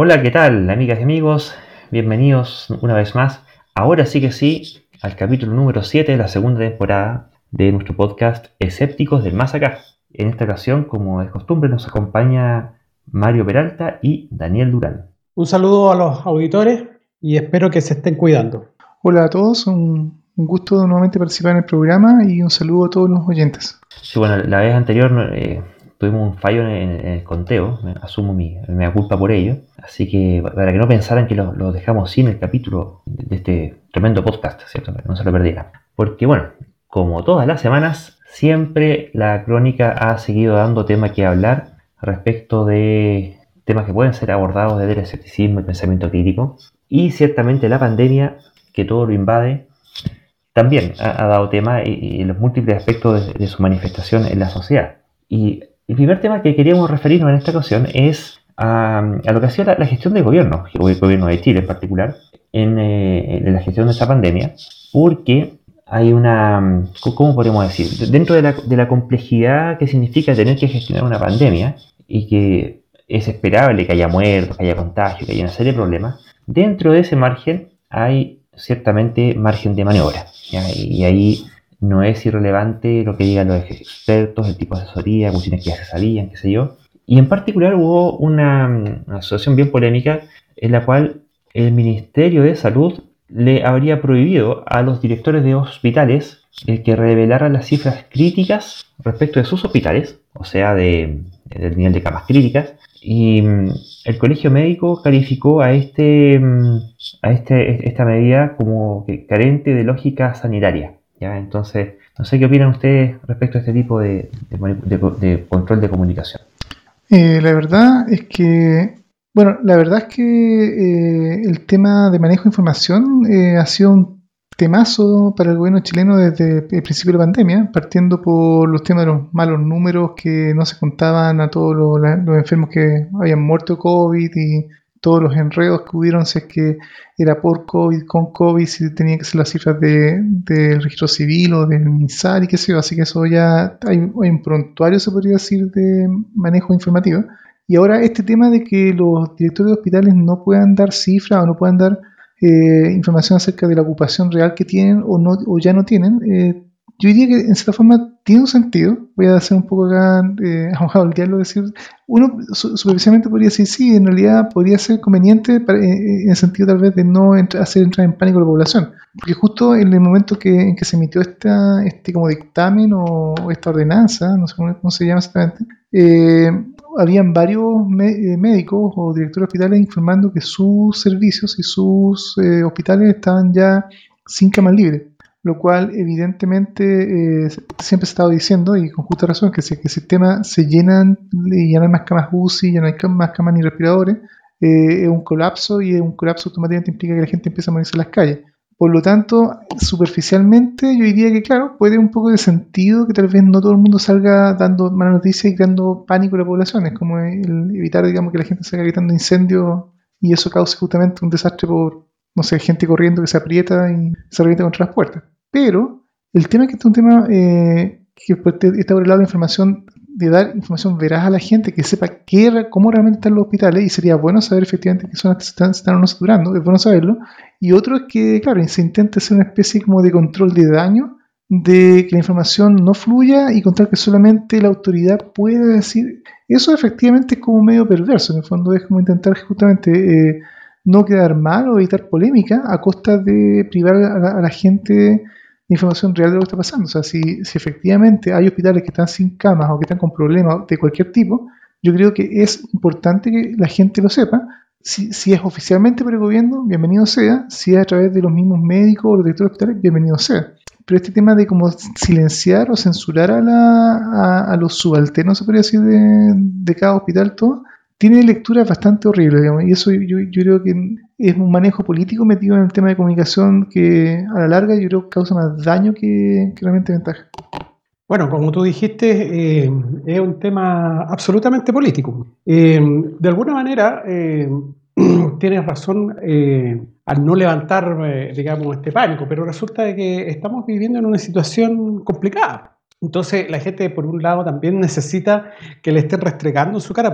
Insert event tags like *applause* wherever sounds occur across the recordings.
Hola, ¿qué tal, amigas y amigos? Bienvenidos una vez más. Ahora sí que sí, al capítulo número 7 de la segunda temporada de nuestro podcast Escépticos del Más Acá. En esta ocasión, como es costumbre, nos acompaña Mario Peralta y Daniel Durán. Un saludo a los auditores y espero que se estén cuidando. Hola a todos, un, gusto nuevamente participar en el programa y un saludo a todos los oyentes. Sí, bueno, la vez anterior eh, tuvimos un fallo en, el conteo, asumo mi, mi culpa por ello, así que para que no pensaran que lo, dejamos sin el capítulo de este tremendo podcast, ¿cierto? Que no se lo perdieran. Porque bueno, como todas las semanas, siempre la crónica ha seguido dando tema que hablar respecto de temas que pueden ser abordados desde el escepticismo y pensamiento crítico. Y ciertamente la pandemia, que todo lo invade, también ha, dado tema y, los múltiples aspectos de, su manifestación en la sociedad. Y el primer tema que queríamos referirnos en esta ocasión es a, lo que ha sido la, gestión del gobierno, el gobierno de Chile en particular, en, eh, en la gestión de esta pandemia, porque hay una, ¿cómo podemos decir? Dentro de la, complejidad que significa tener que gestionar una pandemia y que es esperable que haya muertos, que haya contagio, que haya una serie de problemas, dentro de ese margen hay ciertamente margen de maniobra. Y ahí no es irrelevante lo que digan los expertos, el tipo de asesoría, cuestiones que se sabían, qué sé yo. Y en particular hubo una, una asociación bien polémica en la cual el Ministerio de Salud le habría prohibido a los directores de hospitales el que revelaran las cifras críticas respecto de sus hospitales, o sea, de, del nivel de camas críticas, y mm, el colegio médico calificó a, este, mm, a este, esta medida como carente de lógica sanitaria. ¿Ya? Entonces, no sé qué opinan ustedes respecto a este tipo de, control de comunicación. Eh, la verdad es que bueno, la verdad es que eh, el tema de manejo de información eh, ha sido un temazo para el gobierno chileno desde el principio de la pandemia, partiendo por los temas de los malos números que no se contaban a todos los, enfermos que habían muerto COVID y todos los enredos que hubieron, si es que era por COVID, con COVID, si tenía que ser las cifras del registro civil o del MISAR y qué sé yo. Así que eso ya hay un prontuario, se podría decir, de manejo informativo. Y ahora este tema de que los directores de hospitales no puedan dar cifras o no puedan dar eh, información acerca de la ocupación real que tienen o, no, o ya no tienen, eh, yo diría que en cierta forma tiene un sentido. Voy a hacer un poco acá, eh, el diálogo, decir, uno superficialmente podría decir, sí, en realidad podría ser conveniente eh, en el sentido tal vez de no hacer entrar en pánico a la población. Porque justo en el momento que, en que se emitió esta, este como dictamen o, esta ordenanza, no sé cómo, se llama exactamente, eh, habían varios eh, médicos o directores de hospitales informando que sus servicios y sus eh, hospitales estaban ya sin camas libres, lo cual evidentemente eh, siempre se estaba diciendo, y con justa razón, que si el sistema se llenan ya no hay más camas UCI, ya no hay más camas ni respiradores, es un colapso y un colapso automáticamente implica que la gente empieza a morirse en las calles. Por lo tanto, superficialmente yo diría que, claro, puede un poco de sentido que tal vez no todo el mundo salga dando malas noticias y creando pánico en la población. Es como evitar, digamos, que la gente salga gritando incendios y eso cause justamente un desastre por, no sé, gente corriendo que se aprieta y se revienta contra las puertas. Pero el tema es que este es un tema eh, que está por el lado de información de dar información veraz a la gente, que sepa qué, cómo realmente están los hospitales, y sería bueno saber efectivamente qué zonas están, están o no saturando, es bueno saberlo. Y otro es que, claro, se intenta hacer una especie como de control de daño, de que la información no fluya y contar que solamente la autoridad pueda decir. Eso efectivamente es como medio perverso, en el fondo es como intentar justamente eh, no quedar mal o evitar polémica a costa de privar a la gente información real de lo que está pasando. O sea, si, si efectivamente hay hospitales que están sin camas o que están con problemas de cualquier tipo, yo creo que es importante que la gente lo sepa. Si, si es oficialmente por el gobierno, bienvenido sea. Si es a través de los mismos médicos o los directores hospitales, bienvenido sea. Pero este tema de como silenciar o censurar a, la, a, los subalternos, se podría decir, de, de cada hospital, todo, tiene lecturas bastante horribles, y eso yo, yo, creo que es un manejo político metido en el tema de comunicación que a la larga yo creo que causa más daño que, realmente ventaja. Bueno, como tú dijiste, eh, es un tema absolutamente político. Eh, de alguna manera, eh, *clears throat* tienes razón al no levantar, digamos, este pánico, pero resulta que estamos viviendo en una situación complicada. Entonces la gente por un lado también necesita que le estén restregando su cara,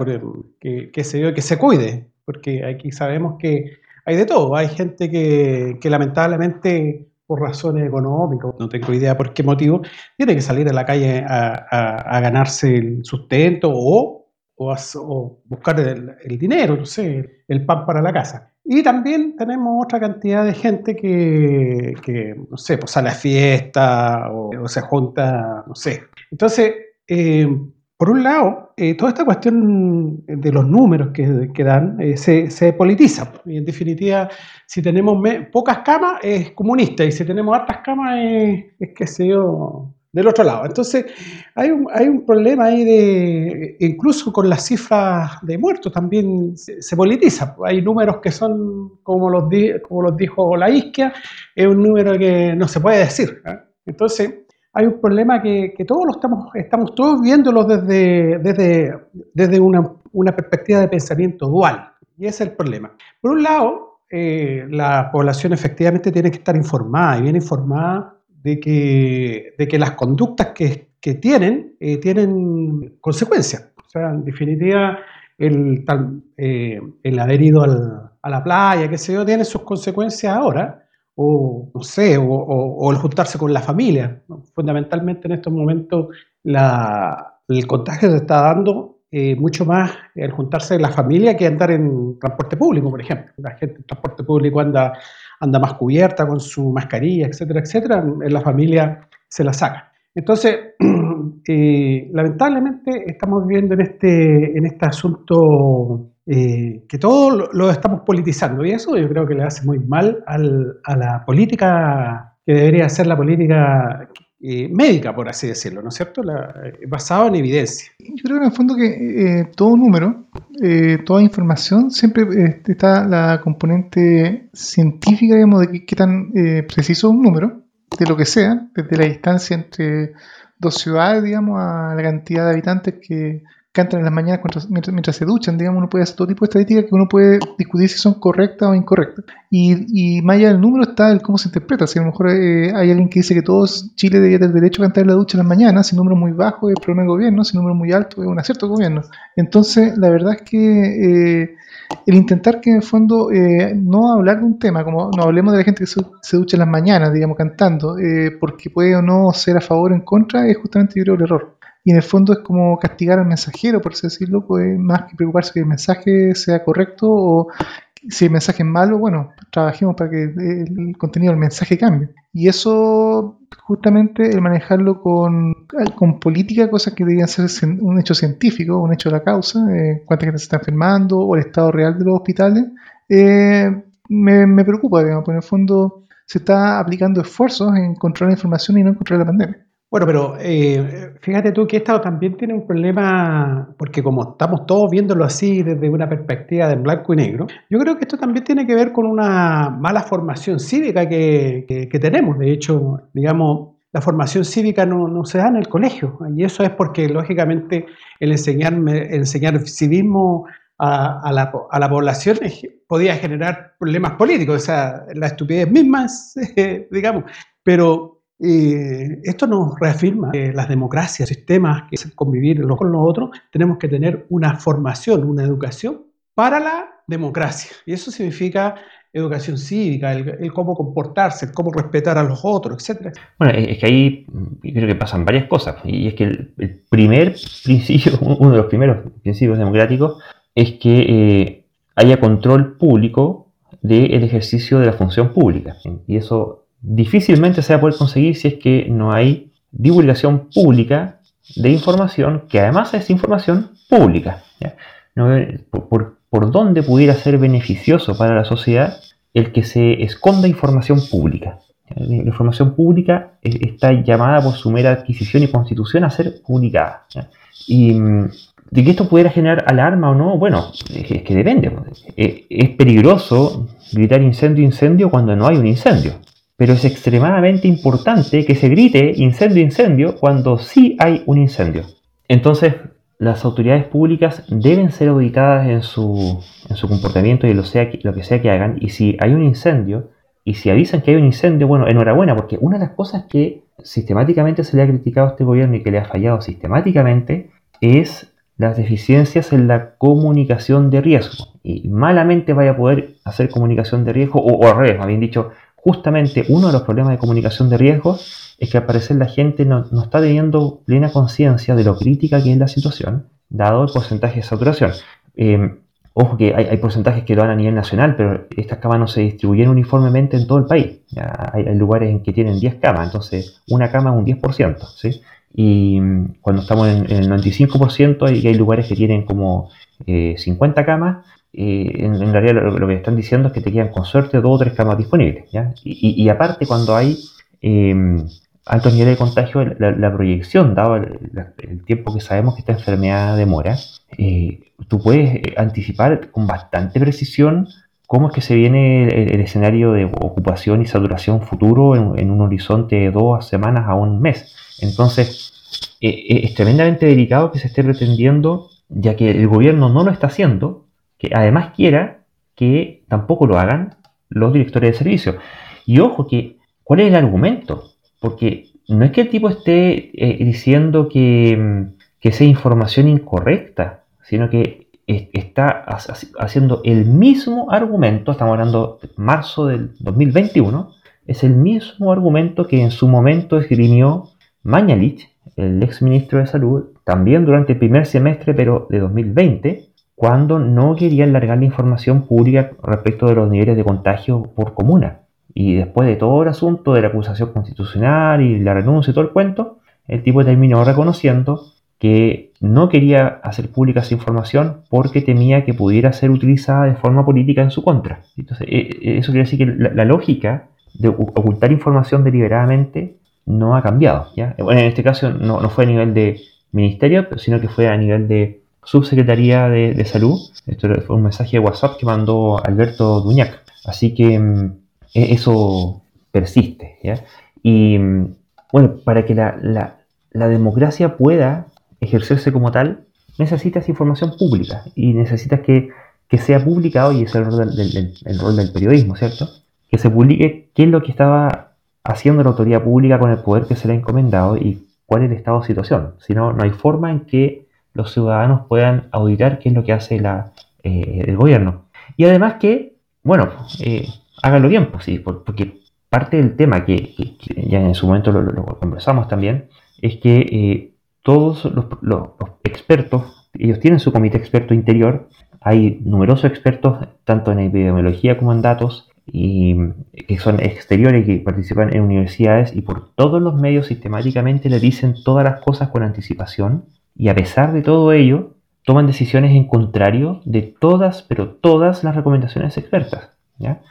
que, que, se, que se cuide. porque aquí sabemos que hay de todo. Hay gente que, lamentablemente por razones económicas, no tengo idea por qué motivo, tiene que salir a la calle a, ganarse el sustento o, o, buscar el, dinero, no sé, el pan para la casa. Y también tenemos otra cantidad de gente que, no sé, pues sale a fiesta o, o se junta, no sé. Entonces, eh, por un lado, eh, toda esta cuestión de los números que, dan eh, se, politiza. Y en definitiva, si tenemos pocas camas es comunista y si tenemos hartas camas es, es qué sé yo, del otro lado. Entonces, hay un, hay un problema ahí de, incluso con las cifras de muertos también se, politiza. Hay números que son, como los, como los dijo la isquia, es un número que no se puede decir. Entonces, hay un problema que, todos lo estamos, estamos todos viéndolo desde, desde, desde una, perspectiva de pensamiento dual. Y ese es el problema. Por un lado, eh, la población efectivamente tiene que estar informada y bien informada de que, de que las conductas que, tienen eh, tienen consecuencias. O sea, en definitiva, el, eh, el haber ido a la playa, qué sé yo, tiene sus consecuencias ahora o no sé, o, el juntarse con la familia. Fundamentalmente en estos momentos el contagio se está dando eh, mucho más el juntarse en la familia que andar en transporte público, por ejemplo. La gente en transporte público anda, anda más cubierta con su mascarilla, etcétera, etcétera. En la familia se la saca. Entonces, *clears throat* eh, lamentablemente estamos viviendo en este, en este asunto eh, que todo lo, estamos politizando y eso yo creo que le hace muy mal a la política que debería ser la política eh, médica, por así decirlo, ¿no es cierto? Eh, basado en evidencia. Yo creo en el fondo que todo número, toda información, siempre está la componente científica, digamos, de qué, tan preciso es un número, de lo que sea, desde la distancia entre dos ciudades, digamos, a la cantidad de habitantes que cantan en las mañanas mientras, se duchan, digamos, uno puede hacer todo tipo de estadísticas que uno puede discutir si son correctas o incorrectas. Y, y más allá del número está el cómo se interpreta. Si a lo mejor eh, hay alguien que dice que todos Chile debería tener derecho a cantar en la ducha en las mañanas, si número muy bajo es problema del gobierno, si número muy alto es un acierto del gobierno. Entonces, la verdad es que eh, el intentar que en el fondo eh, no hablar de un tema, como no hablemos de la gente que se, ducha en las mañanas, digamos, cantando, porque puede o no ser a favor o en contra, es justamente yo creo el error y en el fondo es como castigar al mensajero, por así decirlo, pues más que preocuparse que el mensaje sea correcto o si el mensaje es malo, bueno, trabajemos para que el contenido del mensaje cambie. Y eso, justamente, el manejarlo con, política, cosas que deberían ser un hecho científico, un hecho de la causa, eh, cuánta gente se está enfermando o el estado real de los hospitales, eh, me, me, preocupa, digamos, porque en el fondo se está aplicando esfuerzos en controlar la información y no en controlar la pandemia. Bueno, pero eh, fíjate tú que esto también tiene un problema, porque como estamos todos viéndolo así desde una perspectiva de blanco y negro, yo creo que esto también tiene que ver con una mala formación cívica que, tenemos. De hecho, digamos, la formación cívica no, se da en el colegio, y eso es porque, lógicamente, el enseñar, enseñar civismo a, la, a, la, población podía generar problemas políticos, o sea, la estupidez misma, *laughs* digamos, pero eh, esto nos reafirma que las democracias, sistemas que convivir los con los otros, tenemos que tener una formación, una educación para la democracia. Y eso significa educación cívica, el, cómo comportarse, el cómo respetar a los otros, etc. Bueno, es que ahí creo que pasan varias cosas. Y es que el, primer principio, *laughs* uno de los primeros principios democráticos, es que eh, haya control público del ejercicio de la función pública. Y eso difícilmente se va a poder conseguir si es que no hay divulgación pública de información, que además es información pública. por, dónde pudiera ser beneficioso para la sociedad el que se esconda información pública? La información pública está llamada por su mera adquisición y constitución a ser publicada. Y mm, de que esto pudiera generar alarma o no, bueno, es que depende. Es peligroso gritar incendio, incendio cuando no hay un incendio pero es extremadamente importante que se grite incendio, incendio cuando sí hay un incendio. Entonces, las autoridades públicas deben ser auditadas en su, en su comportamiento y lo, lo que sea que hagan. Y si hay un incendio, y si avisan que hay un incendio, bueno, enhorabuena, porque una de las cosas que sistemáticamente se le ha criticado a este gobierno y que le ha fallado sistemáticamente es las deficiencias en la comunicación de riesgo. Y malamente vaya a poder hacer comunicación de riesgo, o, al revés, bien dicho, justamente uno de los problemas de comunicación de riesgo es que al parecer la gente no, está teniendo plena conciencia de lo crítica que es la situación, dado el porcentaje de saturación. Eh, ojo que hay, porcentajes que lo dan a nivel nacional, pero estas camas no se distribuyen uniformemente en todo el país. hay, lugares en que tienen 10 camas, entonces una cama es un 10%. ¿sí? Y mm, cuando estamos en, el 95%, hay, hay lugares que tienen como 50 eh, camas. Eh, en, realidad lo, que están diciendo es que te quedan con suerte dos o tres camas disponibles. Y, aparte, cuando hay em, altos niveles de contagio, la, proyección, dado el, tiempo que sabemos que esta enfermedad demora, eh, tú puedes anticipar con bastante precisión cómo es que se viene el, escenario de ocupación y saturación futuro en, un horizonte de dos semanas a un mes. Entonces, eh, eh, es tremendamente delicado que se esté pretendiendo, ya que el gobierno no lo está haciendo, además quiera que tampoco lo hagan los directores de servicio. Y ojo que, ¿cuál es el argumento? Porque no es que el tipo esté eh, diciendo que, mm, que sea información incorrecta, sino que está haciendo el mismo argumento, estamos hablando de marzo del 2021, es el mismo argumento que en su momento esgrimió Mañalich, el ex ministro de Salud, también durante el primer semestre pero de 2020, cuando no quería alargar la información pública respecto de los niveles de contagio por comuna. Y después de todo el asunto de la acusación constitucional y la renuncia y todo el cuento, el tipo terminó reconociendo que no quería hacer pública esa información porque temía que pudiera ser utilizada de forma política en su contra. Entonces, eh, eh, eso quiere decir que la lógica de ocultar información deliberadamente no ha cambiado. Bueno, en este caso no, fue a nivel de ministerio, sino que fue a nivel de subsecretaría de, salud. Esto fue un mensaje de WhatsApp que mandó Alberto Duñac. Así que mm, e, eso persiste. ¿ya? Y mm, bueno, para que la, la, democracia pueda ejercerse como tal, necesitas información pública y necesitas que, que sea publicado, y es el rol del, el rol del periodismo, ¿cierto? Que se publique qué es lo que estaba haciendo la autoridad pública con el poder que se le ha encomendado y cuál es el estado de situación. Si no, no hay forma en que los ciudadanos puedan auditar qué es lo que hace eh, el gobierno. Y además que, bueno, eh, háganlo bien, pues sí, porque parte del tema que, ya en su momento lo, conversamos también, es que eh, todos los, los, expertos, ellos tienen su comité experto interior, hay numerosos expertos tanto en epidemiología como en datos, y que son exteriores que participan en universidades y por todos los medios sistemáticamente le dicen todas las cosas con anticipación y a pesar de todo ello toman decisiones en contrario de todas, pero todas las recomendaciones expertas.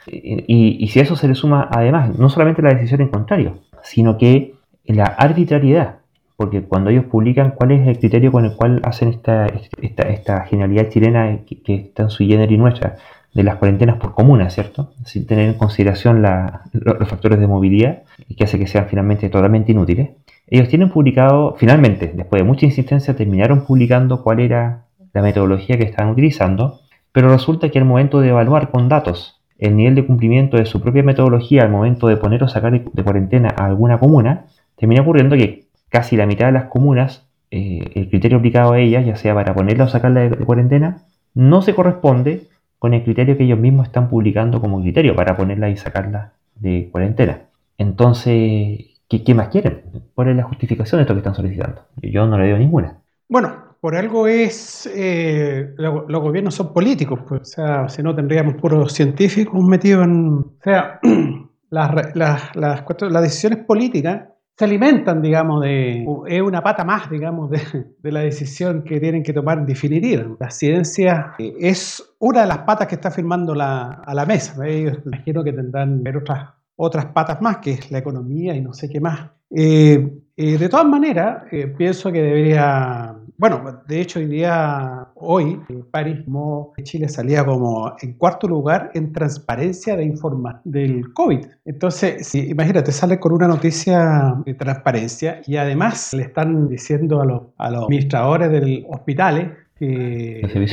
Y, y, si a eso se le suma además no solamente la decisión en contrario, sino que la arbitrariedad, porque cuando ellos publican cuál es el criterio con el cual hacen esta, esta, esta genialidad chilena que, que está en su y nuestra, de las cuarentenas por comuna, ¿cierto? Sin tener en consideración los factores de movilidad que hace que sean finalmente totalmente inútiles. Ellos tienen publicado, finalmente, después de mucha insistencia, terminaron publicando cuál era la metodología que estaban utilizando, pero resulta que al momento de evaluar con datos el nivel de cumplimiento de su propia metodología al momento de poner o sacar de cuarentena a alguna comuna, termina ocurriendo que casi la mitad de las comunas, eh, el criterio aplicado a ellas, ya sea para ponerla o sacarla de cuarentena, no se corresponde con el criterio que ellos mismos están publicando como criterio para ponerla y sacarla de cuarentena. Entonces, ¿qué, más quieren? ¿Cuál es la justificación de esto que están solicitando? Yo no le veo ninguna. Bueno, por algo es, eh, los gobiernos son políticos, pues, o sea, si no tendríamos puros científicos metidos en, o sea, *clears throat* las, decisiones políticas se alimentan, digamos, de... Es una pata más, digamos, de, la decisión que tienen que tomar definitiva. La ciencia es una de las patas que está firmando la, a la mesa. Ellos imagino que tendrán ver otras, otras patas más, que es la economía y no sé qué más. Eh, eh, de todas maneras, pienso que debería bueno, de hecho, hoy día, hoy, París, Chile salía como en cuarto lugar en transparencia de informa del COVID. Entonces, si, imagínate, sale con una noticia de transparencia y además le están diciendo a los, a los administradores del hospitales que, eh,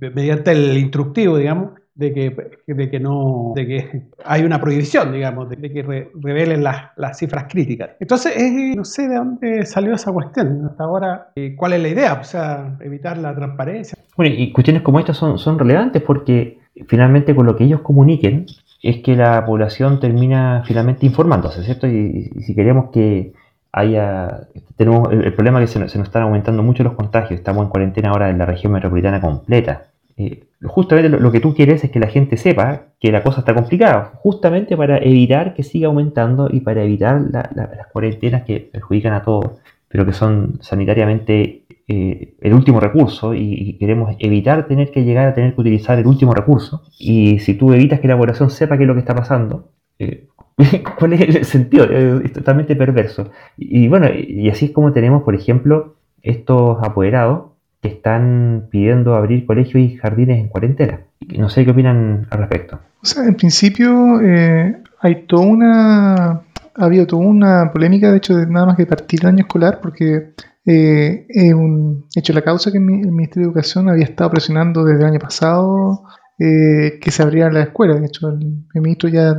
eh, mediante el instructivo, digamos, de que, de que no, de que *laughs* hay una prohibición, digamos, de, que revelen las, las, cifras críticas. Entonces, no sé de dónde salió esa cuestión. Hasta ahora, eh, ¿cuál es la idea? O sea, evitar la transparencia. Bueno, y cuestiones como estas son, son relevantes porque finalmente con lo que ellos comuniquen es que la población termina finalmente informándose, ¿cierto? Y, si queremos que haya... Tenemos el, problema es que se nos, se nos, están aumentando mucho los contagios, estamos en cuarentena ahora en la región metropolitana completa. Eh, justamente lo, que tú quieres es que la gente sepa que la cosa está complicada, justamente para evitar que siga aumentando y para evitar las cuarentenas que perjudican a todos, pero que son sanitariamente eh, el último recurso y, queremos evitar tener que llegar a tener que utilizar el último recurso. Y si tú evitas que la población sepa qué es lo que está pasando, eh, *laughs* ¿cuál es el sentido? es totalmente perverso. Y, y bueno, y así es como tenemos, por ejemplo, estos apoderados que están pidiendo abrir colegios y jardines en cuarentena. No sé qué opinan al respecto. O sea, en principio eh, hay toda una... Ha toda una polémica, de hecho, de nada más que partir el año escolar, porque eh, un hecho la causa que el Ministerio de Educación había estado presionando desde el año pasado eh, que se abriera la escuela. De hecho, el, ministro ya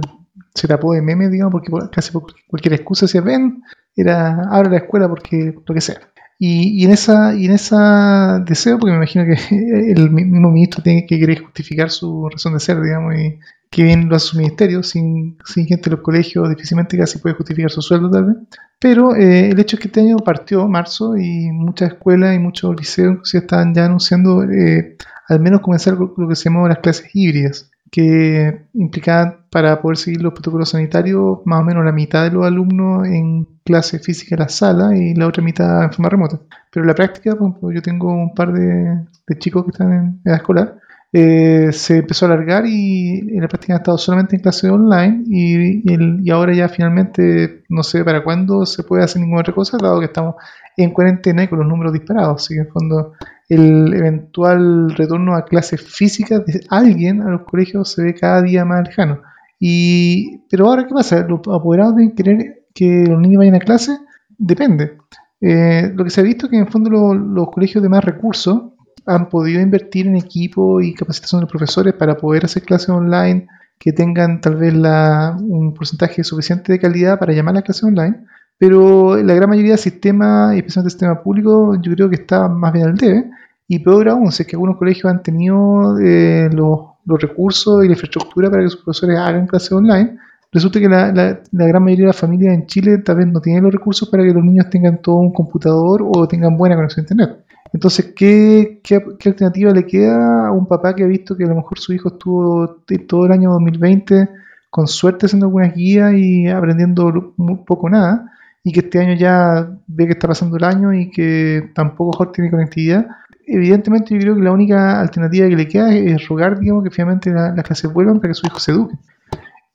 se tapó de meme, digamos, porque casi por cualquier excusa decía, ven, era abre la escuela porque lo que sea. Y, en esa y en esa deseo, porque me imagino que *laughs* el mismo ministro tiene que querer justificar su razón de ser, digamos, y que bien lo hace su ministerio, sin, sin gente en los colegios difícilmente casi puede justificar su sueldo tal vez. Pero eh, el hecho es que este año partió marzo y muchas escuelas y muchos liceos se están ya anunciando eh, al menos comenzar lo que se llama las clases híbridas que implicaban para poder seguir los protocolos sanitarios más o menos la mitad de los alumnos en clase física en la sala y la otra mitad en forma remota. Pero la práctica, ejemplo, yo tengo un par de, chicos que están en edad escolar, eh, se empezó a alargar y la práctica han estado solamente en clase online y, y, ahora ya finalmente no sé para cuándo se puede hacer ninguna otra cosa, dado que estamos en cuarentena y con los números disparados. Así que en fondo el eventual retorno a clases físicas de alguien a los colegios se ve cada día más lejano. Y, pero ahora, ¿qué pasa? ¿Los apoderados deben querer que los niños vayan a clase? Depende. Eh, lo que se ha visto es que en el fondo los colegios de más recursos han podido invertir en equipo y capacitación de los profesores para poder hacer clases online que tengan tal vez la, un porcentaje suficiente de calidad para llamar a clases online pero la gran mayoría del sistema, y especialmente el sistema público, yo creo que está más bien al debe. Y peor aún, si es que algunos colegios han tenido eh, los, recursos y la infraestructura para que sus profesores hagan clases online, resulta que la, gran mayoría de las familias en Chile tal vez no tienen los recursos para que los niños tengan todo un computador o tengan buena conexión a Internet. Entonces, ¿qué, qué, alternativa le queda a un papá que ha visto que a lo mejor su hijo estuvo todo el año 2020 con suerte haciendo algunas guías y aprendiendo muy poco nada? y que este año ya ve que está pasando el año y que tampoco mejor tiene conectividad, evidentemente yo creo que la única alternativa que le queda es, rogar, digamos, que finalmente las clases vuelvan para que su hijo se eduque.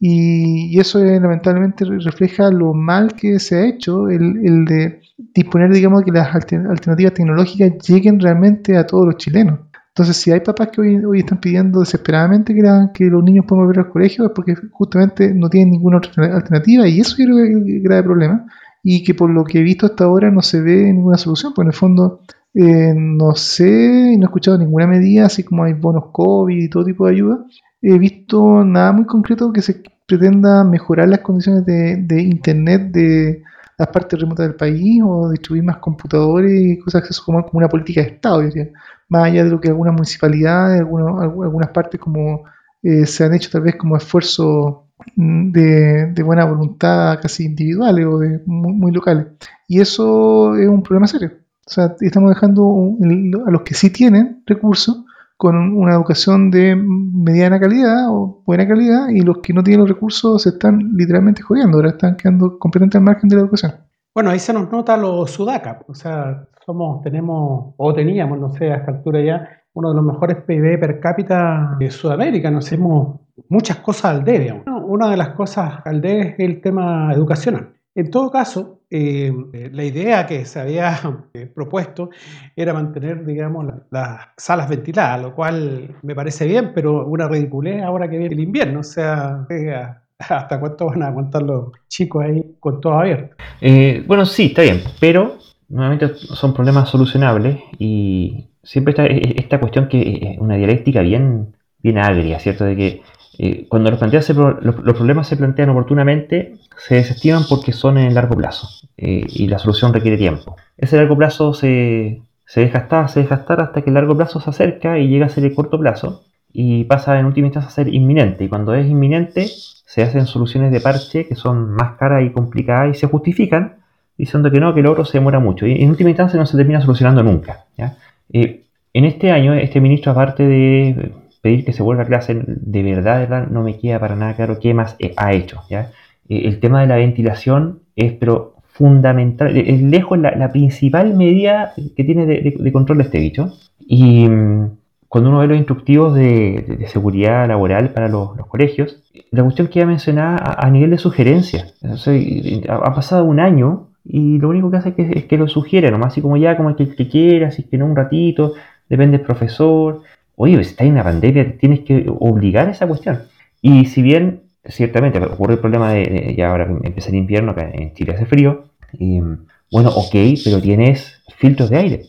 Y, eso lamentablemente refleja lo mal que se ha hecho, el, de disponer, digamos, que las alternativas tecnológicas lleguen realmente a todos los chilenos. Entonces, si hay papás que hoy, hoy están pidiendo desesperadamente que, los niños puedan volver al colegio, es porque justamente no tienen ninguna otra alternativa, y eso creo que es un grave problema y que por lo que he visto hasta ahora no se ve ninguna solución, porque en el fondo eh, no sé y no he escuchado ninguna medida, así como hay bonos COVID y todo tipo de ayuda. He visto nada muy concreto que se pretenda mejorar las condiciones de, internet de las partes remotas del país o distribuir más computadores y cosas que como, una política de Estado, diría. más allá de lo que algunas municipalidades, algunas, algunas partes como eh, se han hecho tal vez como esfuerzo de, buena voluntad casi individuales o de muy, locales. Y eso es un problema serio. O sea, estamos dejando a los que sí tienen recursos con una educación de mediana calidad o buena calidad y los que no tienen los recursos se están literalmente jodiendo, ahora están quedando completamente al margen de la educación. Bueno, ahí se nos nota los sudaca, o sea, somos, tenemos, o teníamos, no sé, a esta altura ya, uno de los mejores PIB per cápita de Sudamérica, nos hacemos muchas cosas al debe. Una de las cosas al debe es el tema educacional. En todo caso, eh, la idea que se había eh, propuesto era mantener, digamos, las salas ventiladas, lo cual me parece bien, pero una ridiculez ahora que viene el invierno. O sea, ¿hasta cuánto van a aguantar los chicos ahí con todo abierto? Eh, bueno, sí, está bien, pero nuevamente son problemas solucionables y siempre está esta cuestión que es una dialéctica bien bien agria, ¿cierto? De que cuando los, los, problemas se plantean oportunamente, se desestiman porque son en largo plazo eh, y la solución requiere tiempo. Ese largo plazo se, se deja estar, se deja estar hasta que el largo plazo se acerca y llega a ser el corto plazo y pasa en última instancia a ser inminente. Y cuando es inminente, se hacen soluciones de parche que son más caras y complicadas y se justifican diciendo que no, que el oro se demora mucho. Y en última instancia no se termina solucionando nunca. Eh, en este año, este ministro, aparte de pedir que se vuelva a clase, de verdad, no me queda para nada claro qué más ha hecho. ¿ya? Eh, el tema de la ventilación es pero fundamental, es lejos la, principal medida que tiene de, control de este bicho. Y mm, cuando uno ve los instructivos de, seguridad laboral para los, colegios, la cuestión que ya mencionaba a, nivel de sugerencia, ha, pasado un año y lo único que hace es que, lo sugiere, nomás así como ya, como el que, que quiera, así que no un ratito, depende del profesor. Oye, si está en una pandemia, tienes que obligar esa cuestión. Y si bien, ciertamente, ocurre el problema de, ya ahora empieza el invierno, que en Chile hace frío, y, bueno, ok, pero tienes filtros de aire.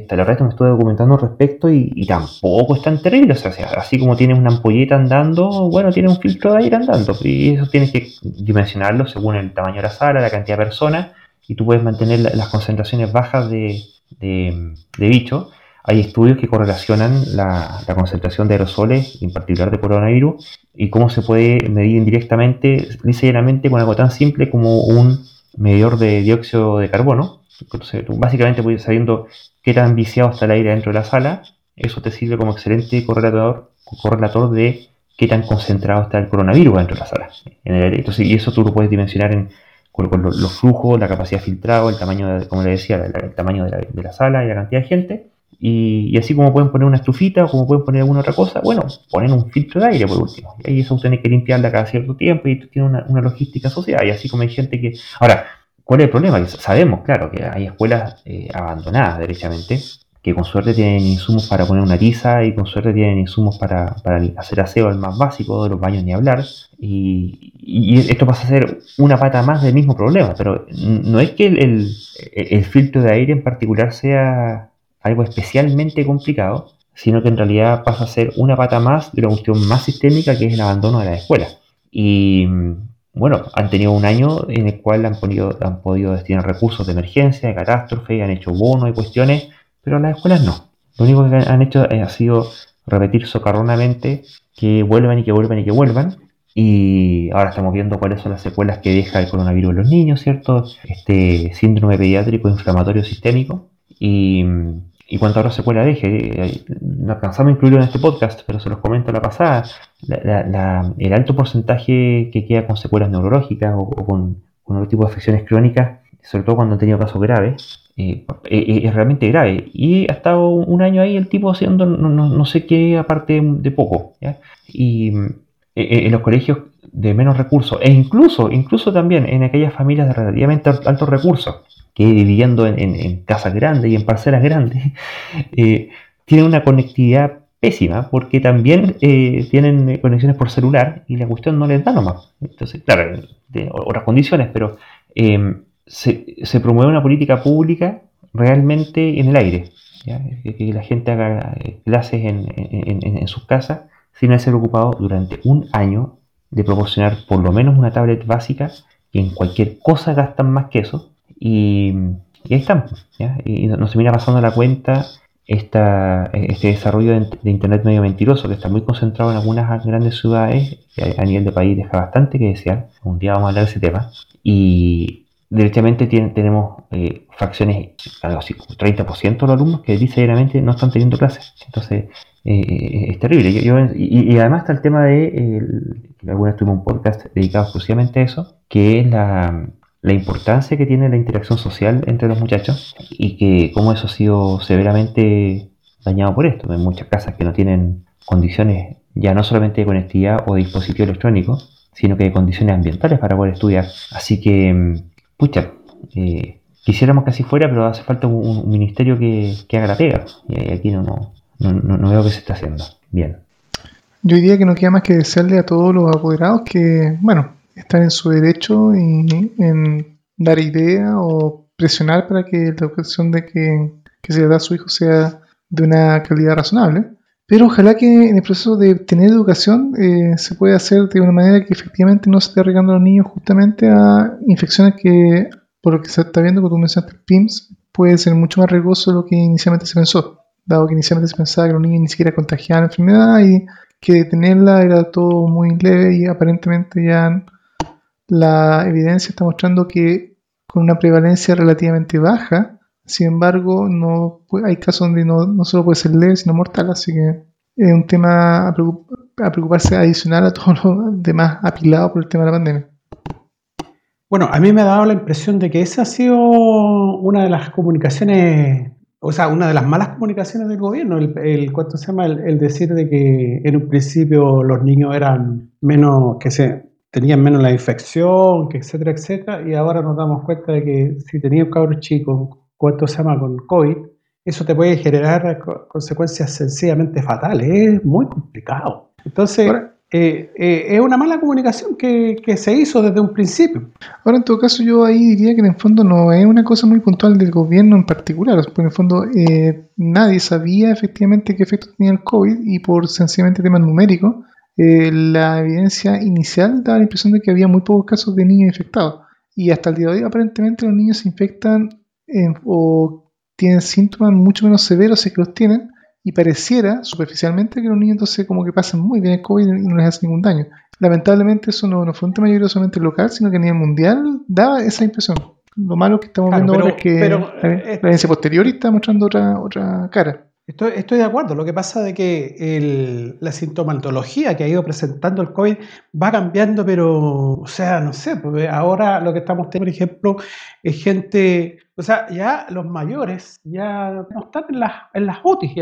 Hasta la resto me estoy documentando al respecto y, tampoco es tan terrible. O sea, así como tienes una ampolleta andando, bueno, tienes un filtro de aire andando. Y eso tienes que dimensionarlo según el tamaño de la sala, la cantidad de personas, y tú puedes mantener las concentraciones bajas de, de, de bicho hay estudios que correlacionan la, concentración de aerosoles, en particular de coronavirus, y cómo se puede medir indirectamente, lisa con algo tan simple como un medidor de dióxido de carbono. Entonces, tú básicamente puedes sabiendo qué tan viciado está el aire dentro de la sala, eso te sirve como excelente correlator, correlator de qué tan concentrado está el coronavirus dentro de la sala. En el aire. Entonces, y eso tú lo puedes dimensionar en, con, los, flujos, la capacidad filtrado, el tamaño, como le decía, el, tamaño de la, de la, sala y la cantidad de gente. Y, así como pueden poner una estufita o como pueden poner alguna otra cosa, bueno, ponen un filtro de aire por último. Y ahí eso tiene que limpiarla cada cierto tiempo y tiene una, una, logística asociada. Y así como hay gente que... Ahora, ¿cuál es el problema? sabemos, claro, que hay escuelas eh, abandonadas derechamente, que con suerte tienen insumos para poner una tiza y con suerte tienen insumos para, para hacer aseo el más básico de los baños ni hablar. Y, y, esto pasa a ser una pata más del mismo problema, pero no es que el, el filtro de aire en particular sea algo especialmente complicado, sino que en realidad pasa a ser una pata más de la cuestión más sistémica que es el abandono de las escuelas. Y bueno, han tenido un año en el cual han, podido, han podido destinar recursos de emergencia, de catástrofe, han hecho bonos y cuestiones, pero las escuelas no. Lo único que han hecho ha sido repetir socarronamente que vuelvan y que vuelvan y que vuelvan. Y ahora estamos viendo cuáles son las secuelas que deja el coronavirus en los niños, ¿cierto? Este síndrome pediátrico inflamatorio sistémico. Y y cuanto a la secuela deje, eh, no alcanzamos a incluirlo en este podcast, pero se los comento la pasada, el alto porcentaje que queda con secuelas neurológicas o, con, otro tipo de afecciones crónicas, sobre todo cuando han tenido casos graves, eh, eh, es realmente grave. Y ha estado un año ahí el tipo haciendo no, sé qué aparte de poco. Y en los colegios de menos recursos, e incluso, incluso también en aquellas familias de relativamente altos recursos, que viviendo en, casas grandes y en parcelas grandes, *laughs* eh, tienen una conectividad pésima porque también eh, tienen conexiones por celular y la cuestión no les da nomás. Entonces, claro, de otras condiciones, pero eh, se, promueve una política pública realmente en el aire. Que, la gente haga clases en, en sus casas sin haber ocupado durante un año de proporcionar por lo menos una tablet básica que en cualquier cosa gastan más que eso y, ahí están. Y nos termina pasando la cuenta esta, este desarrollo de, Internet medio mentiroso que está muy concentrado en algunas grandes ciudades, a, a nivel de país deja bastante que desear. Un día vamos a hablar de ese tema. Y directamente tenemos eh, facciones, algo así, 30% de los alumnos que diariamente no están teniendo clases. Entonces, eh, eh, es terrible. y, además está el tema de, alguna vez tuvimos un podcast dedicado exclusivamente a eso, que es la, la importancia que tiene la interacción social entre los muchachos y que cómo eso ha sido severamente dañado por esto. Hay muchas casas que no tienen condiciones ya no solamente de conectividad o de dispositivo electrónico, sino que de condiciones ambientales para poder estudiar. Así que, mm, pucha, eh, quisiéramos que así fuera, pero hace falta un, ministerio que, haga la pega. Y aquí no, no, no, veo que se está haciendo. Bien. Yo diría que no queda más que desearle a todos los apoderados que, bueno, están en su derecho en, dar idea o presionar para que la educación de que, se le da a su hijo sea de una calidad razonable. pero ojalá que en el proceso de tener educación eh, se pueda hacer de una manera que efectivamente no se esté arriesgando a los niños justamente a infecciones que, por lo que se está viendo, como tú mencionaste, PIMS, puede ser mucho más riesgoso de lo que inicialmente se pensó, dado que inicialmente se pensaba que los niños ni siquiera contagiaban la enfermedad y que tenerla era todo muy leve y aparentemente ya la evidencia está mostrando que con una prevalencia relativamente baja, sin embargo, no hay casos donde no, no solo puede ser leve, sino mortal, así que es un tema a, preocuparse adicional a todos *laughs* los demás apilados por el tema de la pandemia. Bueno, a mí me ha dado la impresión de que esa ha sido una de las comunicaciones, o sea, una de las malas comunicaciones del gobierno, el, el ¿cuánto se llama? El, decir de que en un principio los niños eran menos, que se tenían menos la infección, que etcétera, etcétera, y ahora nos damos cuenta de que si tenías un cabro chico cuánto se llama con COVID, eso te puede generar consecuencias sencillamente fatales. Es muy complicado. Entonces, eh, eh, es una mala comunicación que, se hizo desde un principio. Ahora, en todo caso, yo ahí diría que en el fondo no es una cosa muy puntual del gobierno en particular. Porque en el fondo eh, nadie sabía efectivamente qué efecto tenía el COVID y por sencillamente temas numéricos, la evidencia inicial daba la impresión de que había muy pocos casos de niños infectados. Y hasta el día de hoy, aparentemente, los niños se infectan o tienen síntomas mucho menos severos si que los tienen y pareciera superficialmente que los niños entonces como que pasan muy bien el COVID y no les hace ningún daño. Lamentablemente eso no, fue un tema solamente local, sino que a nivel mundial daba esa impresión. Lo malo que estamos viendo ahora es que la, eh, evidencia posterior está mostrando otra, otra cara. Estoy, estoy, de acuerdo. Lo que pasa es que la sintomatología que ha ido presentando el COVID va cambiando, pero, o sea, no sé, porque ahora lo que estamos teniendo, por ejemplo, es gente, o sea, ya los mayores ya no están en las, en las UTI,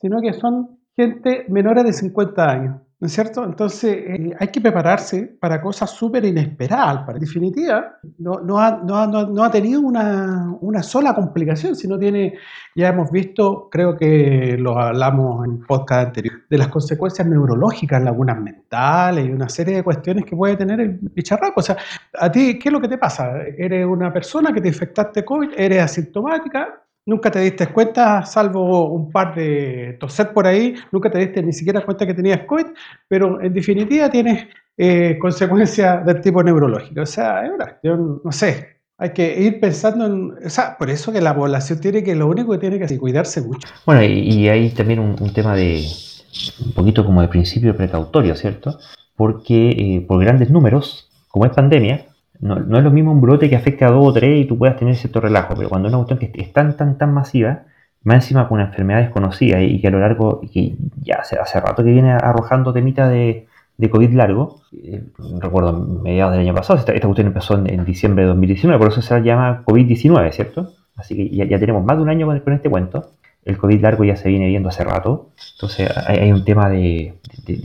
sino que son gente menores de 50 años. ¿No es cierto? Entonces eh, hay que prepararse para cosas súper inesperadas. En definitiva, no, no, ha, no, no, ha, tenido una, una, sola complicación, sino tiene, ya hemos visto, creo que lo hablamos en podcast anterior, de las consecuencias neurológicas, lagunas mentales y una serie de cuestiones que puede tener el bicharraco. O sea, a ti, ¿qué es lo que te pasa? Eres una persona que te infectaste COVID, eres asintomática, nunca te diste cuenta, salvo un par de toser por ahí, nunca te diste ni siquiera cuenta que tenías COVID, pero en definitiva tienes eh, consecuencias del tipo neurológico. O sea, es una no sé, hay que ir pensando en, o sea, por eso que la población tiene que, lo único que tiene que hacer es cuidarse mucho. Bueno, y, hay también un, tema de, un poquito como de principio precautorio, ¿cierto? Porque eh, por grandes números, como es pandemia, no, no, es lo mismo un brote que afecte a dos o tres y tú puedas tener cierto relajo, pero cuando una cuestión que es tan, tan, tan masiva, más encima con una enfermedad desconocida y que a lo largo, y que ya hace, hace rato que viene arrojando temita de, de COVID largo, eh, recuerdo mediados del año pasado, esta, cuestión empezó en, diciembre de 2019, por eso se llama COVID-19, ¿cierto? Así que ya, ya, tenemos más de un año con este cuento el COVID largo ya se viene viendo hace rato, entonces hay, un tema de,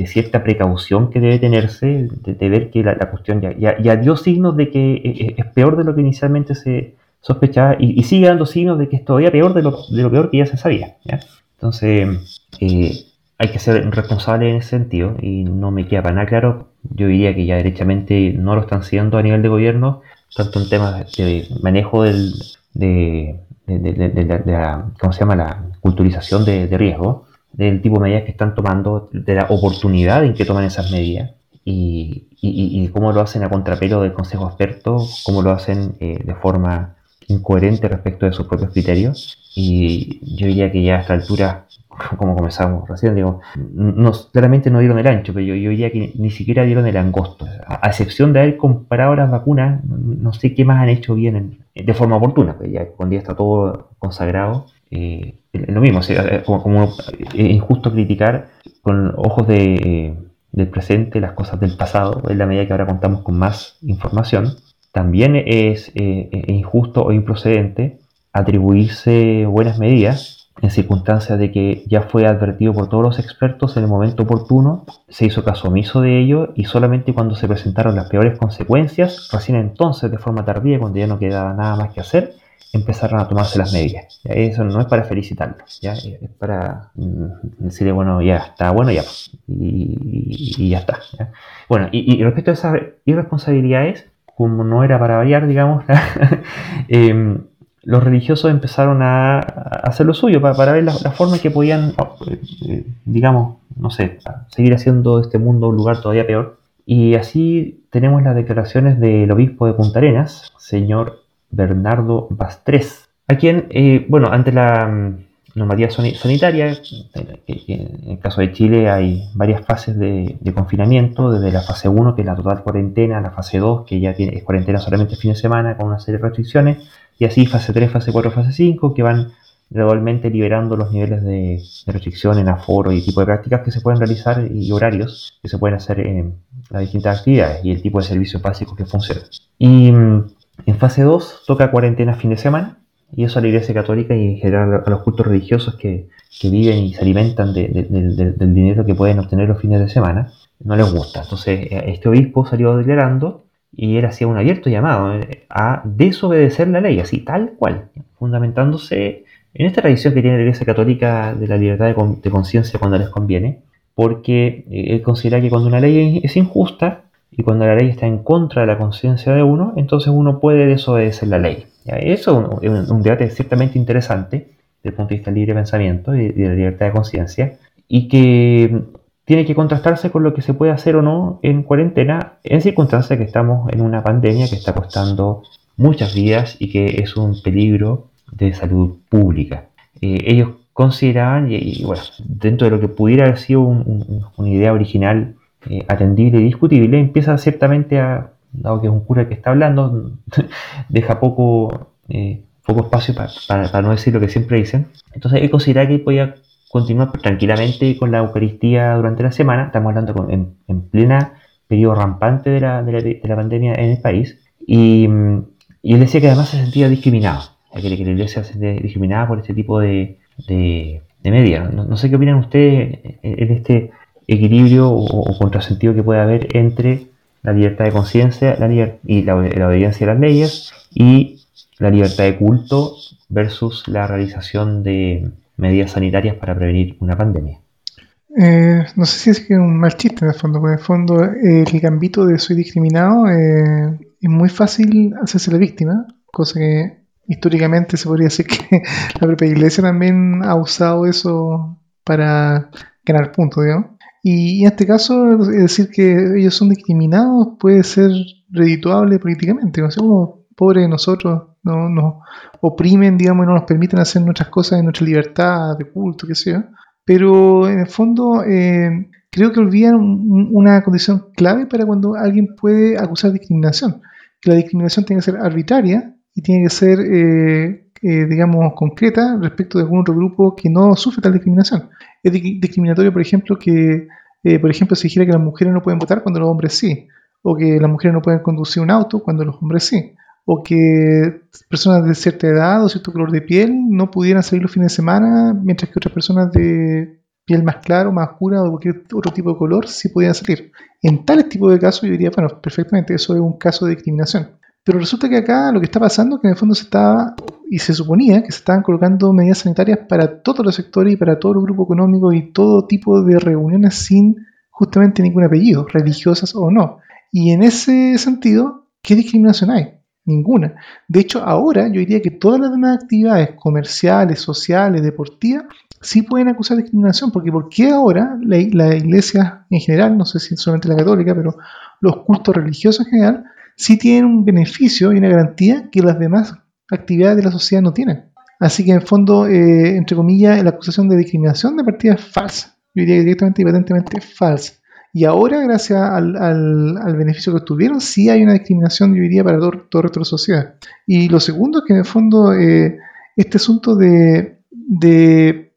cierta precaución que debe tenerse, de, ver que la, cuestión ya, ya, dio signos de que eh, eh, es peor de lo que inicialmente se sospechaba y, sigue dando signos de que es todavía peor de lo, de lo peor que ya se sabía. Entonces eh, hay que ser responsable en ese sentido y no me queda para nada claro, yo diría que ya derechamente no lo están siendo a nivel de gobierno, tanto en temas de manejo del, de de, la, ¿cómo se llama? la culturización de, riesgo, del tipo de medidas que están tomando, de la oportunidad en que toman esas medidas y, y, cómo lo hacen a contrapelo del Consejo Experto, cómo lo hacen eh, de forma incoherente respecto de sus propios criterios. Y yo diría que ya a esta altura, como comenzamos recién, digo, claramente no dieron el ancho, pero yo, yo diría que ni siquiera dieron el angosto. A, excepción de haber comparado las vacunas, no, sé qué más han hecho bien de forma oportuna, pues ya cuando ya está todo consagrado. Eh, lo mismo, como, como, es injusto criticar con ojos de, del presente las cosas del pasado, en la medida que ahora contamos con más información también es, eh, injusto o improcedente atribuirse buenas medidas en circunstancias de que ya fue advertido por todos los expertos en el momento oportuno, se hizo caso omiso de ello y solamente cuando se presentaron las peores consecuencias, recién entonces de forma tardía, cuando ya no quedaba nada más que hacer, empezaron a tomarse las medidas. Eso no es para felicitarlos, ¿ya? es para mm, decirle, bueno, ya está, bueno, ya, y, ya está. Bueno, y, y respecto a esas irresponsabilidades, como no era para variar, digamos, *laughs* em, los religiosos empezaron a, hacer lo suyo para, ver la, forma que podían, eh, digamos, no sé, seguir haciendo este mundo un lugar todavía peor. Y así tenemos las declaraciones del obispo de Punta Arenas, señor Bernardo Bastrés, a quien, eh, bueno, ante la mm, normativa sanitaria, en el caso de Chile hay varias fases de, confinamiento, desde la fase 1, que es la total cuarentena, la fase 2, que ya tiene, es cuarentena solamente fin de semana, con una serie de restricciones, y así fase 3, fase 4, fase 5, que van gradualmente liberando los niveles de, restricción en aforo y tipo de prácticas que se pueden realizar y horarios que se pueden hacer en las distintas actividades y el tipo de servicios básicos que funcionan. Y mm, en fase 2 toca cuarentena fin de semana y eso a la Iglesia Católica y en general a los cultos religiosos que, viven y se alimentan del dinero que pueden obtener los fines de semana, no les gusta. Entonces eh, este obispo salió declarando y él hacía un abierto llamado eh, a desobedecer la ley, así tal cual, fundamentándose en esta tradición que tiene la Iglesia Católica de la libertad de, conciencia cuando les conviene, porque eh, él considera que cuando una ley es injusta y cuando la ley está en contra de la conciencia de uno, entonces uno puede desobedecer la ley. Eso es un, debate ciertamente interesante desde el punto de vista del libre pensamiento y de la libertad de conciencia, y que tiene que contrastarse con lo que se puede hacer o no en cuarentena en circunstancias que estamos en una pandemia que está costando muchas vidas y que es un peligro de salud pública. Eh, ellos consideraban, y, bueno, dentro de lo que pudiera haber sido una idea original eh, atendible y discutible, empieza ciertamente a, dado que es un cura que está hablando, *laughs* deja poco, eh, poco espacio para, no decir lo que siempre dicen. Entonces él considera que podía continuar tranquilamente con la Eucaristía durante la semana, estamos hablando en, plena periodo rampante de la, de la, pandemia en el país, y, y él decía que además se sentía discriminado que, que la iglesia se discriminada por este tipo de, de, medidas. No, sé qué opinan ustedes en este equilibrio o, contrasentido que puede haber entre la libertad de conciencia y la, obediencia a las leyes y la libertad de culto versus la realización de medidas sanitarias para prevenir una pandemia. Eh, no sé si es que un mal chiste en el fondo, porque en el fondo el gambito de soy discriminado eh, es muy fácil hacerse la víctima, cosa que históricamente se podría decir que *laughs* la propia iglesia también ha usado eso para ganar puntos, digamos. Y en este caso, decir que ellos son discriminados puede ser redituable políticamente. No como pobres de nosotros, no, nos oprimen, digamos, y no nos permiten hacer nuestras cosas en nuestra libertad de culto, qué sé. Pero en el fondo, eh, creo que olvidan una condición clave para cuando alguien puede acusar discriminación. Que la discriminación tiene que ser arbitraria y tiene que ser, eh, eh, digamos, concreta respecto de algún otro grupo que no sufre tal discriminación. Es discriminatorio, por ejemplo, que, eh, por ejemplo, se dijera que las mujeres no pueden votar cuando los hombres sí, o que las mujeres no pueden conducir un auto cuando los hombres sí, o que personas de cierta edad o cierto color de piel no pudieran salir los fines de semana, mientras que otras personas de piel más clara o más oscura o cualquier otro tipo de color sí podían salir. En tales tipos de casos yo diría, bueno, perfectamente, eso es un caso de discriminación. Pero resulta que acá lo que está pasando es que en el fondo se estaba, y se suponía que se estaban colocando medidas sanitarias para todos los sectores y para todos los grupos económicos y todo tipo de reuniones sin justamente ningún apellido, religiosas o no. Y en ese sentido, ¿qué discriminación hay? Ninguna. De hecho, ahora yo diría que todas las demás actividades comerciales, sociales, deportivas, sí pueden acusar de discriminación, porque ¿por qué ahora la, la iglesia en general, no sé si solamente la católica, pero los cultos religiosos en general, sí tienen un beneficio y una garantía que las demás actividades de la sociedad no tienen. Así que en fondo, eh, entre comillas, la acusación de discriminación de partida es falsa. Yo diría directamente y patentemente falsa. Y ahora, gracias al, beneficio que obtuvieron, sí hay una discriminación, yo diría, para todo, todo el resto de la sociedad. Y lo segundo es que en el fondo eh, este asunto de,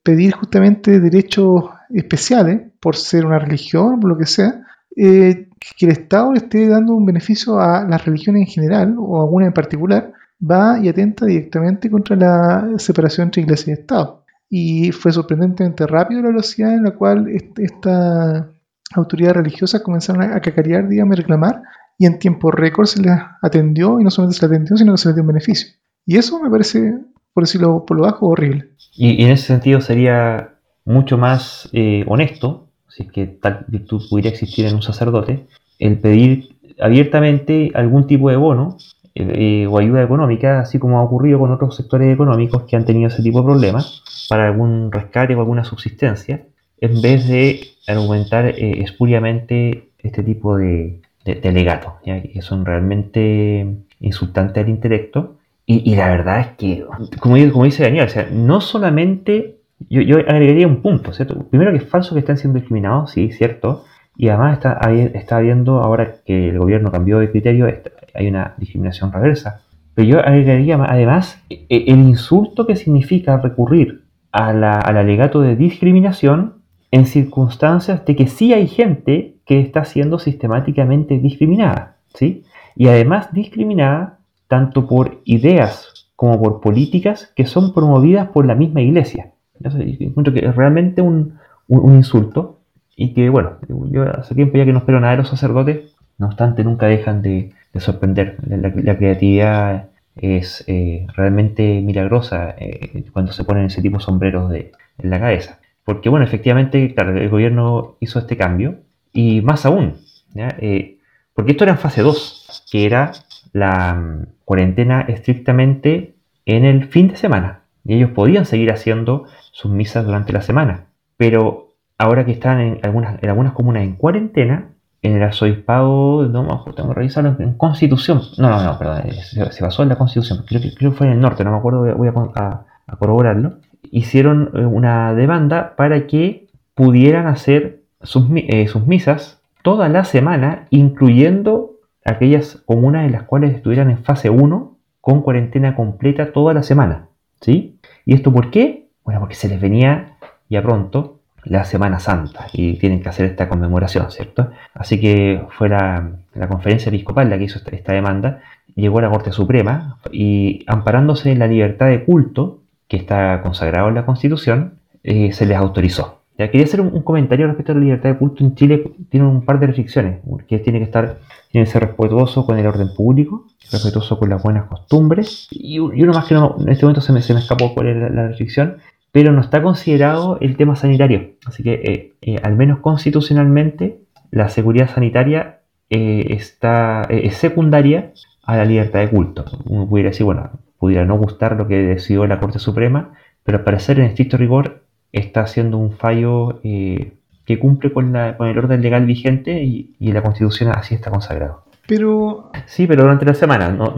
pedir justamente derechos especiales por ser una religión, por lo que sea, eh, que el Estado le esté dando un beneficio a las religiones en general o a una en particular, va y atenta directamente contra la separación entre iglesia y Estado. Y fue sorprendentemente rápido la velocidad en la cual estas autoridades religiosas comenzaron a cacarear, digamos, y reclamar, y en tiempo récord se les atendió, y no solamente se les atendió, sino que se les dio un beneficio. Y eso me parece, por decirlo por lo bajo, horrible. Y, en ese sentido sería mucho más eh, honesto si es que tal virtud pudiera existir en un sacerdote, el pedir abiertamente algún tipo de bono eh, o ayuda económica, así como ha ocurrido con otros sectores económicos que han tenido ese tipo de problemas, para algún rescate o alguna subsistencia, en vez de argumentar eh, espuriamente este tipo de, de, que son realmente insultantes al intelecto. Y, la verdad es que, como, como dice Daniel, o sea, no solamente, yo, yo agregaría un punto, ¿cierto? Primero que es falso que estén siendo discriminados, sí, cierto, y además está, está habiendo, ahora que el gobierno cambió de criterio, hay una discriminación reversa. Pero yo agregaría además e, el insulto que significa recurrir a la, al alegato de discriminación en circunstancias de que sí hay gente que está siendo sistemáticamente discriminada, ¿sí? Y además discriminada tanto por ideas como por políticas que son promovidas por la misma iglesia. Encuentro que es realmente un, un, insulto y que, bueno, yo hace tiempo ya que no espero nada de los sacerdotes, no obstante nunca dejan de, sorprender. La, creatividad es eh, realmente milagrosa eh, cuando se ponen ese tipo de sombreros de, en la cabeza. Porque, bueno, efectivamente, claro, el gobierno hizo este cambio y más aún, eh, porque esto era en fase 2, que era la mm, cuarentena estrictamente en el fin de semana. Y ellos podían seguir haciendo sus misas durante la semana. Pero ahora que están en algunas, en algunas comunas en cuarentena, en el arzobispado, no, tengo que revisarlo en, constitución. No, no, no, perdón, eh, se, basó en la constitución. Creo que, fue en el norte, no me acuerdo, voy a, a corroborarlo hicieron eh, una demanda para que pudieran hacer eh, sus, misas toda la semana, incluyendo aquellas comunas en las cuales estuvieran en fase 1 con cuarentena completa toda la semana. ¿Sí? ¿Y esto por qué? Bueno, porque se les venía ya pronto la Semana Santa y tienen que hacer esta conmemoración, ¿cierto? Así que fue la, conferencia episcopal la que hizo esta, esta, demanda, llegó a la Corte Suprema y amparándose en la libertad de culto, que está consagrado en la Constitución, eh, se les autorizó. Ya quería hacer un, comentario respecto a la libertad de culto en Chile. Tiene un par de restricciones, que tiene que estar, tiene que ser respetuoso con el orden público, respetuoso con las buenas costumbres, y, uno más que no, en este momento se me, se me escapó cuál era la, restricción, pero no está considerado el tema sanitario. Así que, eh, eh, al menos constitucionalmente, la seguridad sanitaria está, es secundaria a la libertad de culto. Uno pudiera decir, bueno, pudiera no gustar lo que decidió la Corte Suprema, pero al parecer en estricto rigor está haciendo un fallo eh, que cumple con, el orden legal vigente y, la Constitución así está consagrado. Pero... Sí, pero durante la semana, no,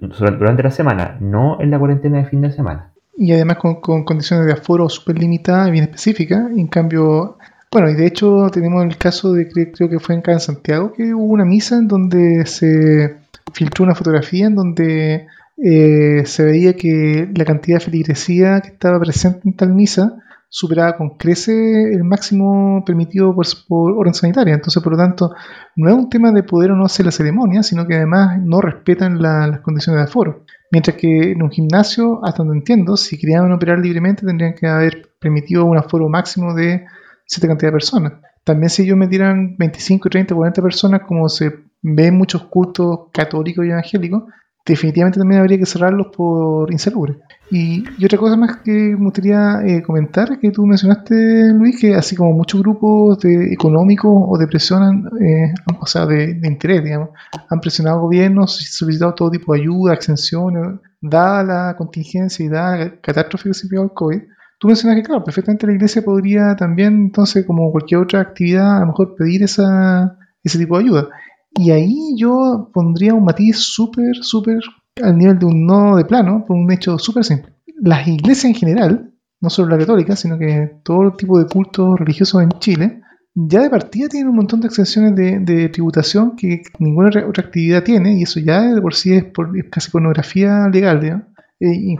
durante la semana, no en la cuarentena de fin de semana. Y además con, condiciones de aforo súper limitadas y bien específicas. En cambio, bueno, y de hecho tenemos el caso de, creo que fue en, en Santiago, que hubo una misa en donde se filtró una fotografía en donde eh, se veía que la cantidad de feligresía que estaba presente en tal misa superaba con crece el máximo permitido por, orden sanitaria. Entonces, por lo tanto, no es un tema de poder o no hacer la ceremonia, sino que además no respetan las condiciones de aforo. Mientras que en un gimnasio, hasta donde entiendo, si querían operar libremente, tendrían que haber permitido un aforo máximo de cierta cantidad de personas. También si ellos metieran 25, 30, 40 personas, como se ve en muchos cultos católicos y evangélicos, definitivamente también habría que cerrarlos por insalubre. Y, otra cosa más que me gustaría eh, comentar, que tú mencionaste, Luis, que así como muchos grupos de, económicos o de presión, eh, o sea, de, interés, digamos, han presionado gobiernos y solicitado todo tipo de ayuda, exenciones, dada la contingencia y dada la catástrofe que se el COVID. Tú mencionas que, claro, perfectamente la iglesia podría también, entonces, como cualquier otra actividad, a lo mejor pedir esa, ese tipo de ayuda. Y ahí yo pondría un matiz súper, súper al nivel de un nodo de plano, por un hecho súper simple. Las iglesias en general, no solo la católica, sino que todo tipo de cultos religiosos en Chile, ya de partida tienen un montón de exenciones de, tributación que ninguna otra actividad tiene, y eso ya de por sí es, por, casi pornografía legal, ¿no? e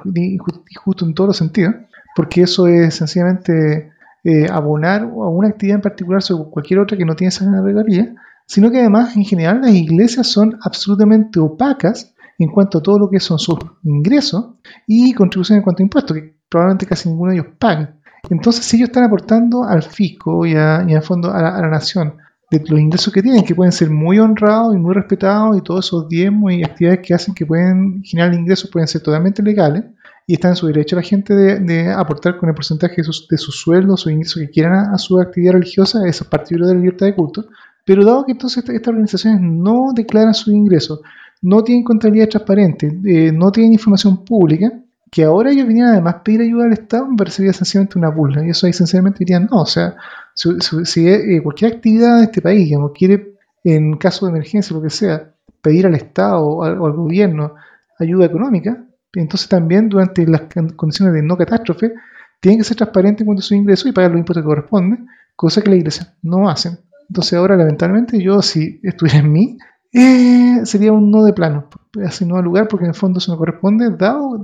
injusto en todos los sentidos, porque eso es sencillamente eh, abonar a una actividad en particular sobre cualquier otra que no tiene esa regalía, sino que además en general las iglesias son absolutamente opacas en cuanto a todo lo que son sus ingresos y contribuciones en cuanto a impuestos, que probablemente casi ninguno de ellos paga. Entonces, si ellos están aportando al fisco y, a, y fondo a la, nación de los ingresos que tienen, que pueden ser muy honrados y muy respetados, y todos esos diezmos y actividades que hacen que pueden generar ingresos pueden ser totalmente legales, y está en su derecho la gente de, aportar con el porcentaje de sus, de sus o ingresos que quieran a, su actividad religiosa, eso es de la libertad de culto, pero dado que entonces estas organizaciones no declaran sus ingresos, no tienen contabilidad transparente, eh, no tienen información pública, que ahora ellos vinieran además a pedir ayuda al Estado, me parecería sencillamente una burla. Y eso ahí sencillamente dirían, no, o sea, si, eh, cualquier actividad de este país, digamos, quiere, en caso de emergencia, lo que sea, pedir al Estado o al, gobierno ayuda económica, entonces también durante las condiciones de no catástrofe, tienen que ser transparentes cuando su ingreso y pagar los impuestos que corresponden, cosa que la iglesia no hacen. Entonces ahora, lamentablemente, yo si estuviera en mí, eh, sería un no de plano, así no al lugar, porque en el fondo eso no corresponde, dado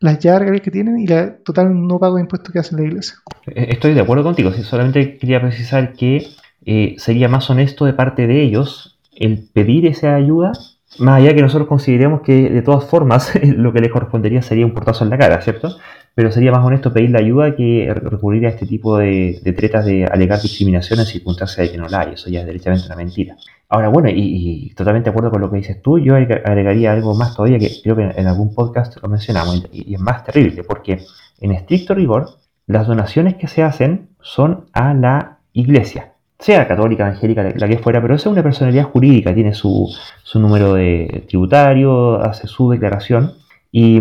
las yargas que tienen y la total no pago de impuestos que hace la iglesia. Eh, estoy de acuerdo contigo, solamente quería precisar que eh, sería más honesto de parte de ellos el pedir esa ayuda, más allá que nosotros consideremos que de todas formas *laughs* lo que les correspondería sería un portazo en la cara, ¿cierto? pero sería más honesto pedir la ayuda que recurrir a este tipo de, tretas de alegar discriminación en circunstancias de que no la hay. Eso ya es derechamente una mentira. Ahora, bueno, y, totalmente de acuerdo con lo que dices tú, yo agregaría algo más todavía que creo que en algún podcast lo mencionamos y, es más terrible, porque en estricto rigor, las donaciones que se hacen son a la iglesia, sea católica, evangélica, la que fuera, pero esa es una personalidad jurídica, tiene su, su número de tributario, hace su declaración, y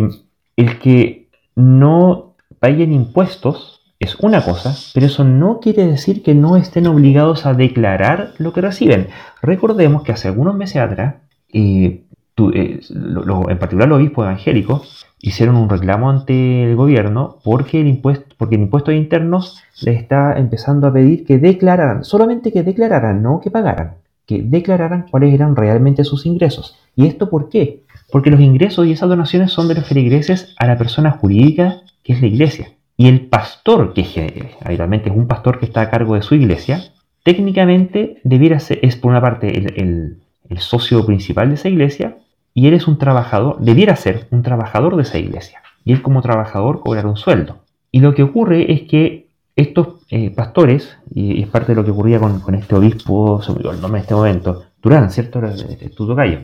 el que no paguen impuestos es una cosa, pero eso no quiere decir que no estén obligados a declarar lo que reciben. Recordemos que hace algunos meses atrás, eh, eh, en particular los obispos evangélicos, hicieron un reclamo ante el gobierno porque el impuesto, porque el impuesto de internos les está empezando a pedir que declararan, solamente que declararan, no que pagaran, que declararan cuáles eran realmente sus ingresos. ¿Y esto por qué? Porque los ingresos y esas donaciones son de los feligreses a la persona jurídica que es la iglesia. Y el pastor, que habitualmente es un pastor que está a cargo de su iglesia, técnicamente debiera ser, es por una parte el, socio principal de esa iglesia, y él es un trabajador, debiera ser un trabajador de esa iglesia. Y él como trabajador cobrará un sueldo. Y lo que ocurre es que estos eh, pastores, y es parte de lo que ocurría con, este obispo, se me el nombre en este momento, Durán, ¿cierto? Tu tocayo.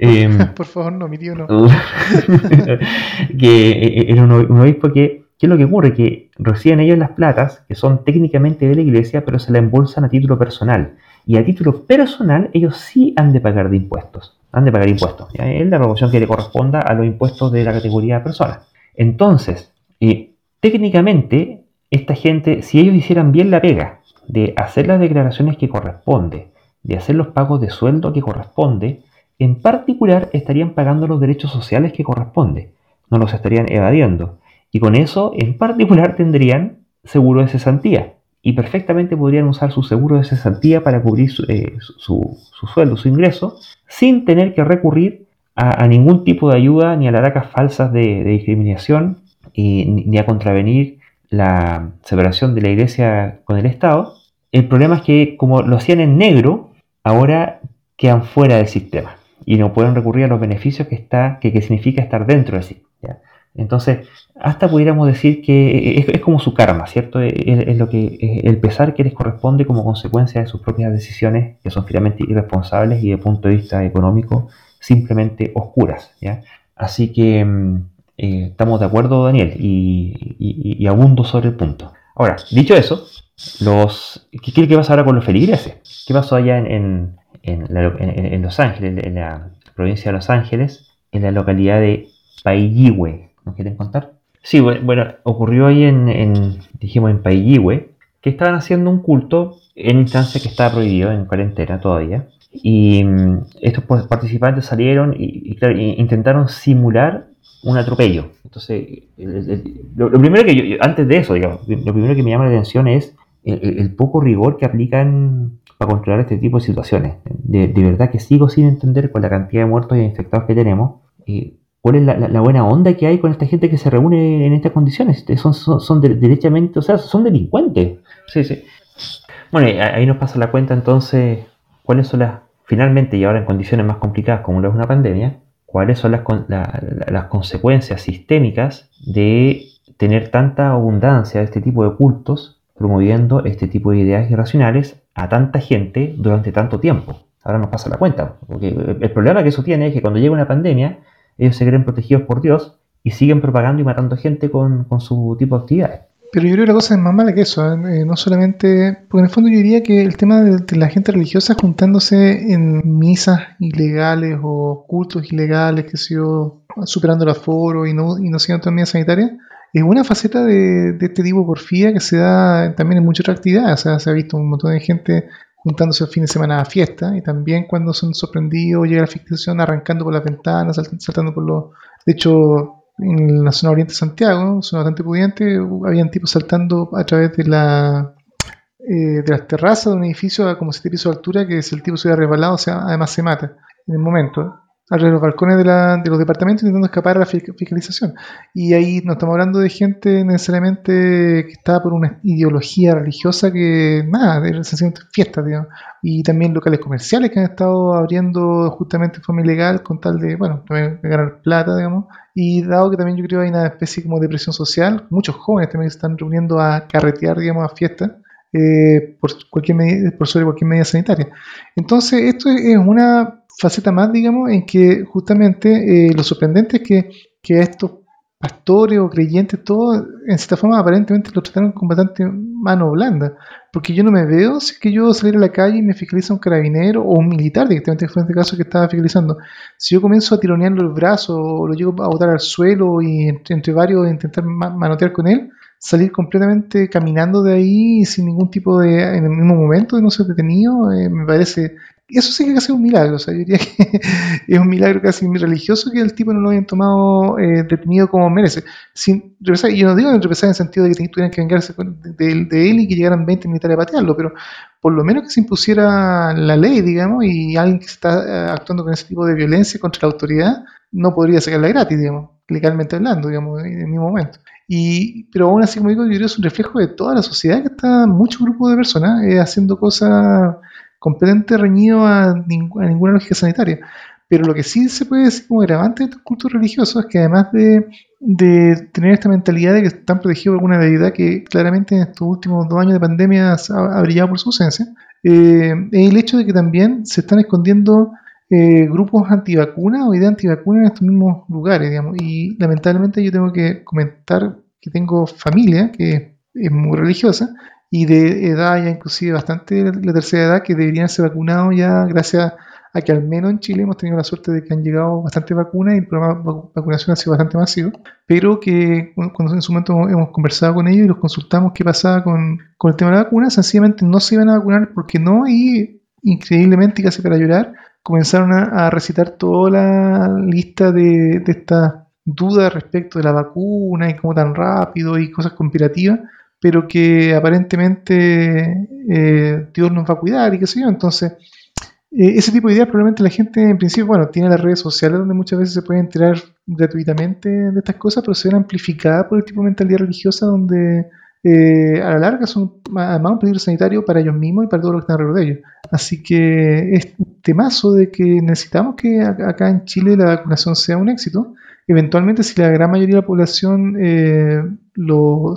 Em, Por favor, no, mi tío no. *laughs* que eh, eh, era un, obispo que, ¿qué es lo que ocurre? Que reciben ellos las platas, que son técnicamente de la iglesia, pero se la embolsan a título personal. Y a título personal, ellos sí han de pagar de impuestos. Han de pagar impuestos. Es la proporción que le corresponda a los impuestos de la categoría de persona. Entonces, eh, técnicamente, esta gente, si ellos hicieran bien la pega de hacer las declaraciones que corresponde, de hacer los pagos de sueldo que corresponde, en particular estarían pagando los derechos sociales que corresponde, no los estarían evadiendo. Y con eso, en particular, tendrían seguro de cesantía. Y perfectamente podrían usar su seguro de cesantía para cubrir su, eh, sueldo, su ingreso, sin tener que recurrir a, ningún tipo de ayuda ni a las aracas falsas de, discriminación ni a contravenir la separación de la iglesia con el Estado. El problema es que como lo hacían en negro, ahora quedan fuera del sistema y no pueden recurrir a los beneficios que, está, que, significa estar dentro de sí. Entonces, hasta pudiéramos decir que es, como su karma, ¿cierto? Es, lo que, el pesar que les corresponde como consecuencia de sus propias decisiones, que son finalmente irresponsables y de punto de vista económico simplemente oscuras. ¿ya? Así que mm, eh, estamos de acuerdo, Daniel, y, y, abundo sobre el punto. Ahora, dicho eso, los, ¿qué, qué pasa ahora con los feligreses? ¿Qué pasó allá en en, Los Ángeles, en la provincia de Los Ángeles, en la localidad de Paiyihue. ¿Nos quieren contar? Sí, bueno, ocurrió ahí en, dijimos, en Paiyihue, que estaban haciendo un culto en instancia que estaba prohibido, en cuarentena todavía. Y mm, estos participantes salieron y, intentaron simular un atropello. Entonces, lo, primero que yo, antes de eso, digamos, lo primero que me llama la atención es el poco rigor que aplican para controlar este tipo de situaciones. De, verdad que sigo sin entender con la cantidad de muertos y infectados que tenemos, eh, cuál es la, buena onda que hay con esta gente que se reúne en estas condiciones. Este, son, son, derechamente, o sea, son delincuentes. Sí, sí. Bueno, ahí nos pasa la cuenta entonces, cuáles son las, finalmente y ahora en condiciones más complicadas como lo es una pandemia, cuáles son las, las consecuencias sistémicas de tener tanta abundancia de este tipo de cultos promoviendo este tipo de ideas irracionales a tanta gente durante tanto tiempo. Ahora nos pasa la cuenta. Porque el problema que eso tiene es que cuando llega una pandemia, ellos se creen protegidos por Dios y siguen propagando y matando gente con, su tipo de actividades. Pero yo creo que la cosa es más mala que eso, ¿eh? Eh, no solamente, porque en el fondo yo diría que el tema de, la gente religiosa juntándose en misas ilegales o cultos ilegales, que se yo, superando el aforo y no, y no siguiendo todas medidas sanitarias, es una faceta de, este tipo de porfía que se da también en muchas otras actividades. O sea, se ha visto un montón de gente juntándose el fin de semana a fiesta y también cuando son sorprendidos llega la ficción arrancando por las ventanas, saltando por los... De hecho, en la zona oriente de Santiago, zona bastante pudiente, habían tipos saltando a través de la eh, de las terrazas de un edificio a como 7 pisos de altura, que si el tipo se hubiera resbalado, o sea, además se mata en el momento. De los balcones de, los departamentos intentando escapar a la fiscalización. Y ahí no estamos hablando de gente necesariamente que está por una ideología religiosa que, nada, de sencillamente fiestas, digamos. Y también locales comerciales que han estado abriendo justamente de forma ilegal con tal de, bueno, también ganar plata, digamos. Y dado que también yo creo hay una especie como de presión social, muchos jóvenes también se están reuniendo a carretear, digamos, a fiestas, eh, por, cualquier medida, por sobre cualquier medida sanitaria. Entonces, esto es una faceta más, digamos, en que justamente eh, lo sorprendente es que, que estos pastores o creyentes, todos, en cierta forma, aparentemente lo trataron con bastante mano blanda. Porque yo no me veo si es que yo salir a la calle y me fiscaliza un carabinero o un militar, directamente en este caso que estaba fiscalizando. Si yo comienzo a tironearlo el brazo o lo llego a botar al suelo y entre, varios intentar manotear con él, salir completamente caminando de ahí sin ningún tipo de, en el mismo momento no ser detenido, eh, me parece eso sí que es un milagro, o sea, yo diría que *laughs* es un milagro casi religioso que el tipo no lo hayan tomado eh, detenido como merece. Sin y yo no digo represar en el sentido de que tuvieran que vengarse de, él y que llegaran 20 militares a patearlo, pero por lo menos que se impusiera la ley, digamos, y alguien que está eh, actuando con ese tipo de violencia contra la autoridad no podría sacarla gratis, digamos, legalmente hablando, digamos, en el mismo momento. Y, pero aún así, como digo, yo creo que es un reflejo de toda la sociedad que está, muchos grupos de personas eh, haciendo cosas completamente reñido a, ninguna lógica sanitaria. Pero lo que sí se puede decir como agravante de estos cultos religiosos es que además de, tener esta mentalidad de que están protegidos por alguna deidad que claramente en estos últimos dos años de pandemia ha, brillado por su ausencia, eh, es el hecho de que también se están escondiendo eh, grupos antivacunas o ideas antivacunas en estos mismos lugares, digamos. Y lamentablemente yo tengo que comentar que tengo familia que es muy religiosa y de edad ya inclusive bastante la tercera edad que deberían ser vacunados ya gracias a que al menos en Chile hemos tenido la suerte de que han llegado bastantes vacunas y el programa de vacunación ha sido bastante masivo, pero que cuando en su momento hemos conversado con ellos y los consultamos qué pasaba con, con el tema de la vacuna, sencillamente no se iban a vacunar porque no y increíblemente casi para llorar comenzaron a, recitar toda la lista de, de estas dudas respecto de la vacuna y cómo tan rápido y cosas conspirativas pero que aparentemente eh, Dios nos va a cuidar y qué sé yo. Entonces, eh, ese tipo de ideas probablemente la gente en principio, bueno, tiene las redes sociales donde muchas veces se puede enterar gratuitamente de estas cosas, pero se ven amplificadas por el tipo de mentalidad religiosa donde eh, a la larga son además un peligro sanitario para ellos mismos y para todos los que están alrededor de ellos. Así que es un temazo de que necesitamos que acá en Chile la vacunación sea un éxito eventualmente si la gran mayoría de la población eh,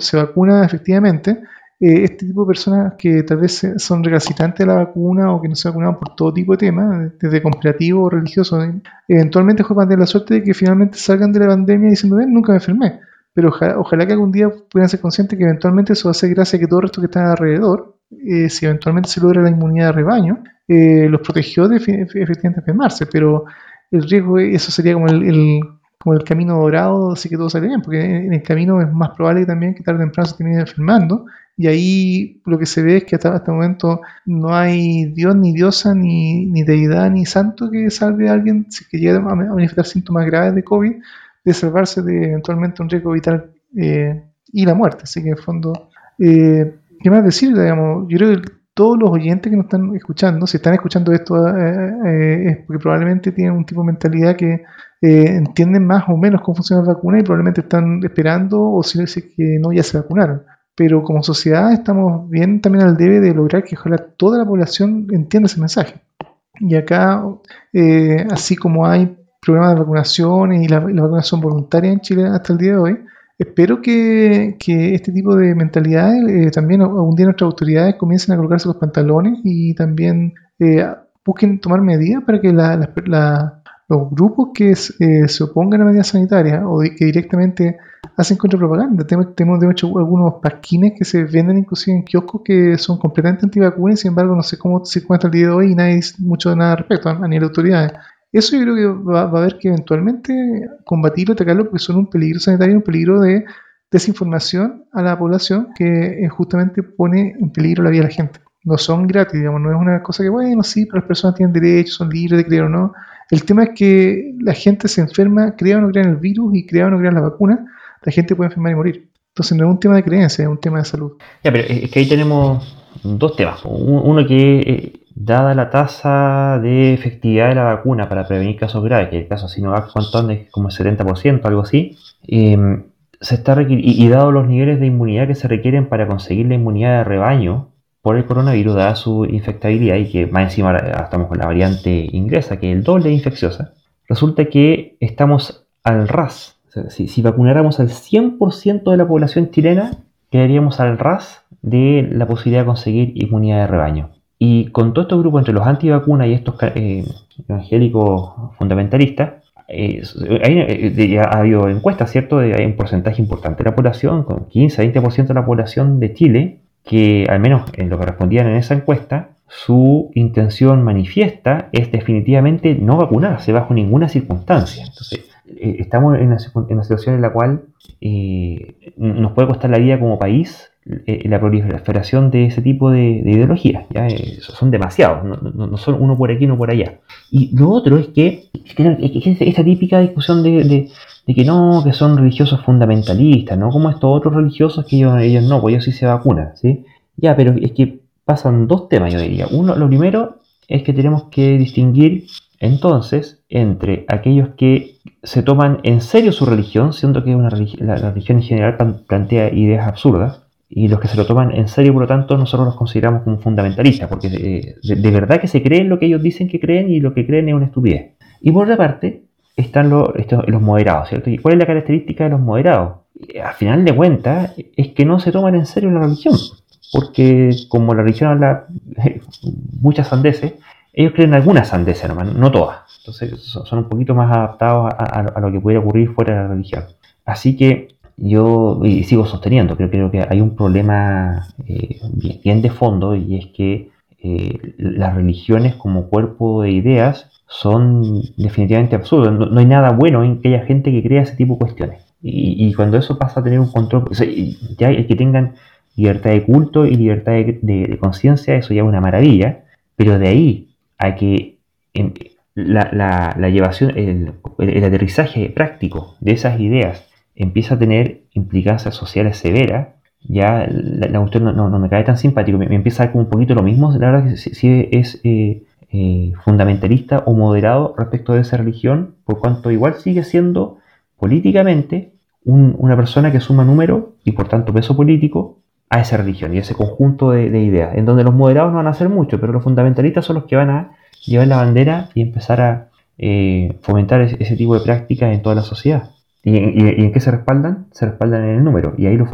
se vacuna efectivamente, eh, este tipo de personas que tal vez son recalcitrantes de la vacuna o que no se vacunaron por todo tipo de temas, desde conspirativo o religioso, eventualmente juegan de la suerte de que finalmente salgan de la pandemia diciendo, ven, nunca me enfermé. Pero ojalá, que algún día puedan ser conscientes que eventualmente eso va a ser gracias a que todo el resto que está alrededor, eh, si eventualmente se logra la inmunidad de rebaño, los protegió de efectivamente enfermarse. Pero el riesgo, eso sería como el como el camino dorado, así que todo sale bien, porque en el camino es más probable también que tarde o temprano se termine enfermando, y ahí lo que se ve es que hasta este momento no hay Dios, ni diosa, ni, ni deidad, ni santo que salve a alguien que llegue a manifestar síntomas graves de COVID, de salvarse de eventualmente un riesgo vital eh, y la muerte. Así que en el fondo, eh, ¿qué más decir? Digamos, yo creo que todos los oyentes que nos están escuchando, si están escuchando esto, eh, es porque probablemente tienen un tipo de mentalidad que eh, entienden más o menos cómo funciona la vacuna y probablemente están esperando o si no es que no ya se vacunaron. Pero como sociedad estamos bien también al debe de lograr que ojalá toda la población entienda ese mensaje. Y acá, eh, así como hay programas de vacunación y la, vacunación voluntaria en Chile hasta el día de hoy, espero que, este tipo de mentalidades eh, también algún día nuestras autoridades comiencen a colocarse los pantalones y también busquen tomar medidas para que la, la, los grupos que eh, se opongan a medidas sanitarias o que directamente hacen contrapropaganda. Tenemos, tenemos de hecho algunos pasquines que se venden inclusive en kioscos que son completamente antivacunas y sin embargo no sé cómo se encuentra el día de hoy y nadie dice mucho de nada al respecto a, nivel de autoridades. Eso yo creo que va, a haber que eventualmente combatirlo, atacarlo porque son un peligro sanitario, un peligro de desinformación a la población que eh, justamente pone en peligro la vida de la gente. No son gratis, digamos, no es una cosa que, bueno, sí, pero las personas tienen derechos, son libres de creer o no. El tema es que la gente se enferma, crea o no crea el virus y crea o no crea la vacuna, la gente puede enfermar y morir. Entonces no es un tema de creencia, es un tema de salud. Ya, pero es que ahí tenemos dos temas. Uno que, eh, dada la tasa de efectividad de la vacuna para prevenir casos graves, que el caso Sinovac, ¿cuánto es? Como el 70%, algo así. Eh, se está y, y dado los niveles de inmunidad que se requieren para conseguir la inmunidad de rebaño por el coronavirus, dada su infectabilidad y que más encima estamos con la variante inglesa, que es el doble infecciosa, resulta que estamos al ras. si, vacunáramos al 100% de la población chilena, quedaríamos al ras de la posibilidad de conseguir inmunidad de rebaño. Y con todo estos grupos entre los antivacunas y estos eh, evangélicos fundamentalistas, eh, eh, ha habido encuestas, ¿cierto? Hay un porcentaje importante de la población, con 15-20% de la población de Chile, que al menos en lo que respondían en esa encuesta, su intención manifiesta es definitivamente no vacunarse bajo ninguna circunstancia. Entonces, eh, estamos en una, situación en la cual nos puede costar la vida como país la proliferación de ese tipo de, ideologías. ¿ya? son demasiados, no, son uno por aquí, uno por allá. Y lo otro es que, es esta típica discusión de, que no, que son religiosos fundamentalistas, ¿no? Como estos otros religiosos que ellos, ellos no, pues ellos sí se vacunan, ¿sí? Ya, pero es que pasan dos temas, yo diría. Uno, lo primero es que tenemos que distinguir entonces entre aquellos que se toman en serio su religión, siendo que una la religión en general plantea ideas absurdas, y los que se lo toman en serio, por lo tanto, nosotros los consideramos como fundamentalistas, porque eh, de, verdad que se creen lo que ellos dicen que creen y lo que creen es una estupidez. Y por otra parte, están los, los moderados, ¿cierto? ¿Y cuál es la característica de los moderados? Eh, al final de cuentas, es que no se toman en serio la religión, porque como la religión habla muchas sandeces, ellos creen algunas sandeces nomás, no todas. Entonces son un poquito más adaptados a lo que pudiera ocurrir fuera de la religión. Así que yo y sigo sosteniendo, creo, creo que hay un problema eh, bien, de fondo y es que eh, las religiones como cuerpo de ideas son definitivamente absurdas. No, hay nada bueno en que haya gente que crea ese tipo de cuestiones. Y, cuando eso pasa a tener un control, ya el que tengan libertad de culto y libertad de, conciencia, eso ya es una maravilla, pero de ahí a que la, la, llevación, el, el aterrizaje práctico de esas ideas empieza a tener implicancias sociales severas, ya la, cuestión no, me cae tan simpático, me, empieza a dar como un poquito lo mismo, la verdad que si, es eh, eh, fundamentalista o moderado respecto de esa religión, por cuanto igual sigue siendo políticamente una persona que suma número y por tanto peso político a esa religión y ese conjunto de, ideas, en donde los moderados no van a hacer mucho, pero los fundamentalistas son los que van a llevar la bandera y empezar a eh, fomentar ese tipo de prácticas en toda la sociedad. ¿Y, en qué se respaldan? Se respaldan en el número. Y ahí los,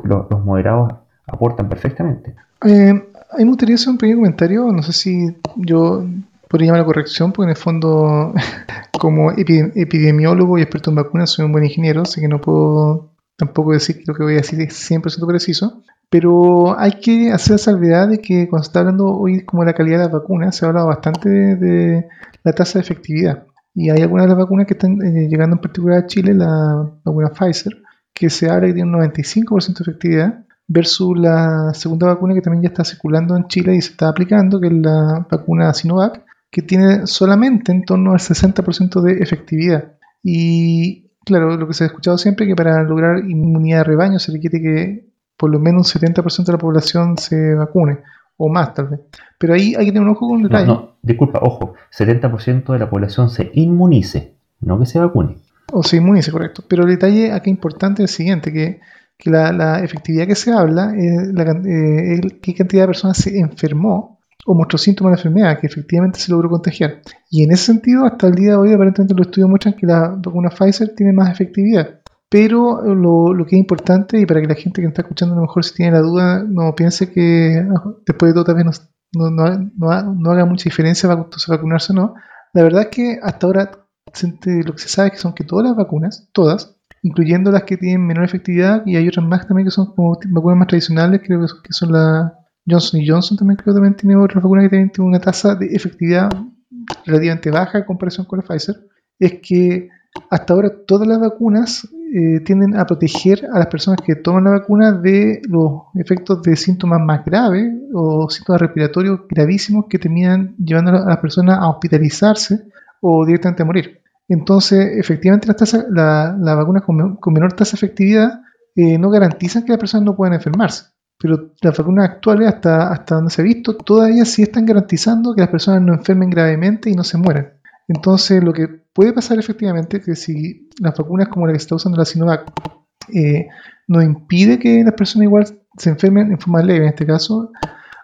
moderados aportan perfectamente. Eh, a mí me gustaría hacer un pequeño comentario. No sé si yo podría llamar la corrección, porque en el fondo, *laughs* como epidemiólogo y experto en vacunas, soy un buen ingeniero, así que no puedo tampoco decir que lo que voy a decir es 100% preciso. Pero hay que hacer salvedad de que cuando se está hablando hoy como de la calidad de las vacunas, se ha hablado bastante de la tasa de efectividad. Y hay algunas de las vacunas que están eh, llegando en particular a Chile, la vacuna Pfizer, que se habla que tiene un 95% de efectividad, versus la segunda vacuna que también ya está circulando en Chile y se está aplicando, que es la vacuna Sinovac, que tiene solamente en torno al 60% de efectividad. Y claro, lo que se ha escuchado siempre es que para lograr inmunidad de rebaño se requiere que por lo menos un 70% de la población se vacune o más tal vez. Pero ahí hay que tener un ojo con detalle. No, no, disculpa, ojo, 70% de la población se inmunice, no que se vacune. O se inmunice, correcto. Pero el detalle aquí importante es el siguiente, que, que la, efectividad que se habla es, la, eh, qué cantidad de personas se enfermó o mostró síntomas de enfermedad que efectivamente se logró contagiar. Y en ese sentido, hasta el día de hoy, aparentemente los estudios muestran que la vacuna Pfizer tiene más efectividad. Pero lo, que es importante, y para que la gente que está escuchando a lo mejor si tiene la duda, no piense que ah, después de todo también no, no, haga mucha diferencia vacunarse o no. La verdad es que hasta ahora lo que se sabe es que son que todas las vacunas, todas, incluyendo las que tienen menor efectividad y hay otras más también que son como vacunas más tradicionales, creo que son, la Johnson Johnson también creo que también tiene otra vacuna que también tiene una tasa de efectividad relativamente baja en comparación con la Pfizer, es que hasta ahora todas las vacunas eh, tienden a proteger a las personas que toman la vacuna de los efectos de síntomas más graves o síntomas respiratorios gravísimos que terminan llevando a las personas a hospitalizarse o directamente a morir. Entonces, efectivamente, las la, vacunas con, menor tasa de efectividad eh, no garantizan que las personas no puedan enfermarse. Pero las vacunas actuales, hasta, hasta donde se ha visto, todavía sí están garantizando que las personas no enfermen gravemente y no se mueran. Entonces, lo que puede pasar efectivamente que si las vacunas como la que está usando la Sinovac eh, no impide que las personas igual se enfermen en forma leve en este caso,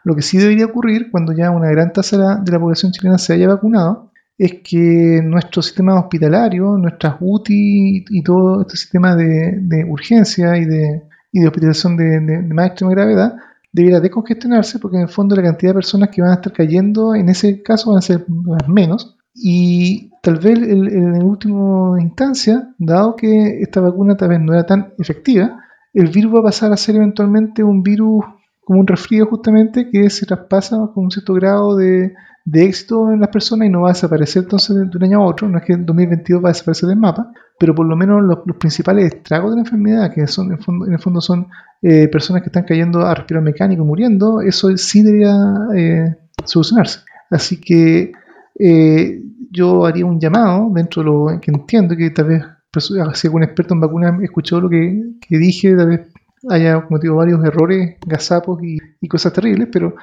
lo que sí debería ocurrir cuando ya una gran tasa de la población chilena se haya vacunado es que nuestro sistema hospitalario, nuestras UTI y todo este sistema de, urgencia y de, y de hospitalización de, de, más extrema gravedad debiera descongestionarse porque en el fondo la cantidad de personas que van a estar cayendo en ese caso van a ser menos. Y tal vez en última instancia, dado que esta vacuna tal vez no era tan efectiva, el virus va a pasar a ser eventualmente un virus como un resfrío justamente que se traspasa con un cierto grado de, éxito en las personas y no va a desaparecer entonces de un año a otro. No es que en 2022 va a desaparecer del mapa, pero por lo menos los, principales estragos de la enfermedad, que son en, el fondo son eh, personas que están cayendo a respirar mecánico, muriendo, eso sí debería eh, solucionarse. Así que eh, yo haría un llamado dentro de lo que entiendo que tal vez pues, si algún experto en vacunas escuchó lo que, dije, tal vez haya cometido varios errores, gazapos y, cosas terribles, pero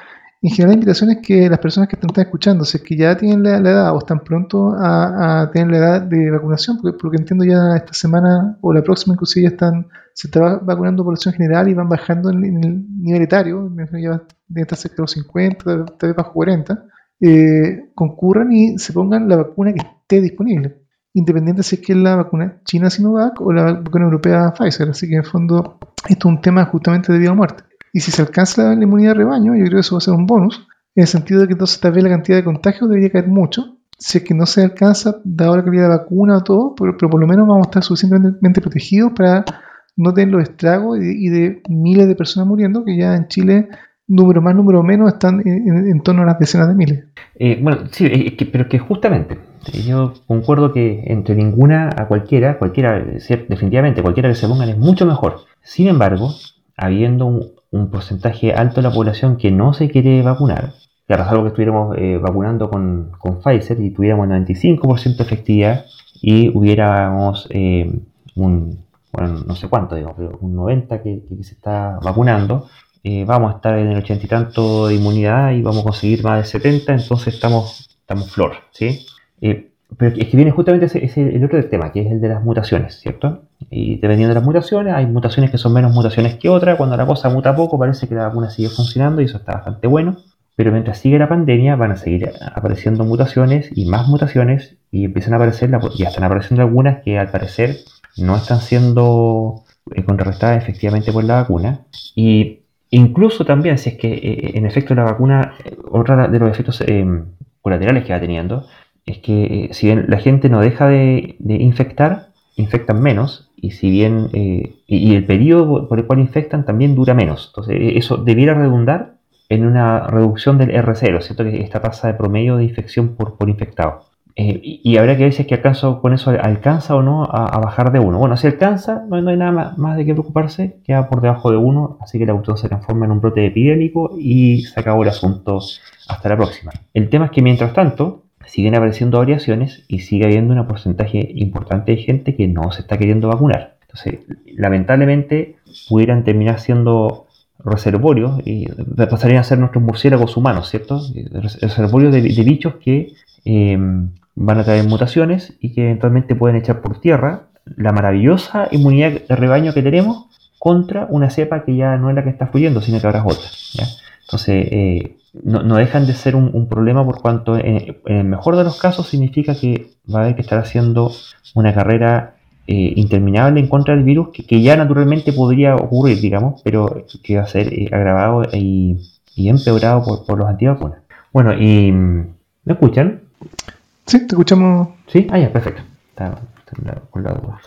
en general la invitación es que las personas que están, escuchando, si es que ya tienen la, edad o están pronto a, tener la edad de vacunación, porque por lo que entiendo ya esta semana o la próxima inclusive ya están, se está vacunando población general y van bajando en, el nivel etario, ya debe estar cerca de los 50, tal vez bajo 40, eh, concurran y se pongan la vacuna que esté disponible, independiente si es que es la vacuna china Sinovac o la vacuna europea Pfizer. Así que en el fondo esto es un tema justamente de vida o muerte. Y si se alcanza la inmunidad de rebaño, yo creo que eso va a ser un bonus, en el sentido de que entonces tal vez la cantidad de contagios debería caer mucho. Si es que no se alcanza, dado la calidad de vacuna o todo, pero, por lo menos vamos a estar suficientemente protegidos para no tener los estragos y de miles de personas muriendo, que ya en Chile número más, número menos, están en, torno a las decenas de miles. Eh, bueno, sí, pero que justamente, yo concuerdo que entre ninguna a cualquiera, cualquiera, definitivamente, cualquiera que se pongan es mucho mejor. Sin embargo, habiendo un, porcentaje alto de la población que no se quiere vacunar, claro, es algo que estuviéramos eh, vacunando con, con, Pfizer y tuviéramos 95% de efectividad y hubiéramos eh, un, bueno, no sé cuánto, digo, pero un 90% que, que se está vacunando, eh, vamos a estar en el ochenta y tanto de inmunidad y vamos a conseguir más de 70, entonces estamos, estamos flor, ¿sí? Eh, pero es que viene justamente ese, el otro tema, que es el de las mutaciones, ¿cierto? Y dependiendo de las mutaciones, hay mutaciones que son menos mutaciones que otras. Cuando la cosa muta poco, parece que la vacuna sigue funcionando y eso está bastante bueno. Pero mientras sigue la pandemia, van a seguir apareciendo mutaciones y más mutaciones y empiezan a aparecer, ya están apareciendo algunas que al parecer no están siendo eh, contrarrestadas efectivamente por la vacuna. Y Incluso también, si es que eh, en efecto la vacuna, otra de los efectos eh, colaterales que va teniendo, es que eh, si bien la gente no deja de, infectar, infectan menos, y si bien y, el periodo por el cual infectan también dura menos. Entonces, eso debiera redundar en una reducción del R0, ¿cierto? Que esta tasa de promedio de infección por infectado. Eh, y, habrá que ver si es que acaso con eso alcanza o no a, bajar de 1. Bueno, si alcanza, no, hay nada más, de qué preocuparse, queda por debajo de 1, así que la cuestión se transforma en un brote epidémico y se acabó el asunto hasta la próxima. El tema es que mientras tanto, siguen apareciendo variaciones y sigue habiendo un porcentaje importante de gente que no se está queriendo vacunar. Entonces, lamentablemente, pudieran terminar siendo reservorios y pasarían a ser nuestros murciélagos humanos, ¿cierto? Reservorios de, bichos que eh, van a traer mutaciones y que eventualmente pueden echar por tierra la maravillosa inmunidad de rebaño que tenemos contra una cepa que ya no es la que está fluyendo, sino que habrá otra. Entonces, eh, no, dejan de ser un, problema por cuanto en, el mejor de los casos significa que va a haber que estar haciendo una carrera eh, interminable en contra del virus que, ya naturalmente podría ocurrir, digamos, pero que va a ser eh, agravado y, empeorado por, por los antivacunas. Bueno, y ¿me escuchan? Sí, te escuchamos. Sí, ah, ya, perfecto. Está, con la duda.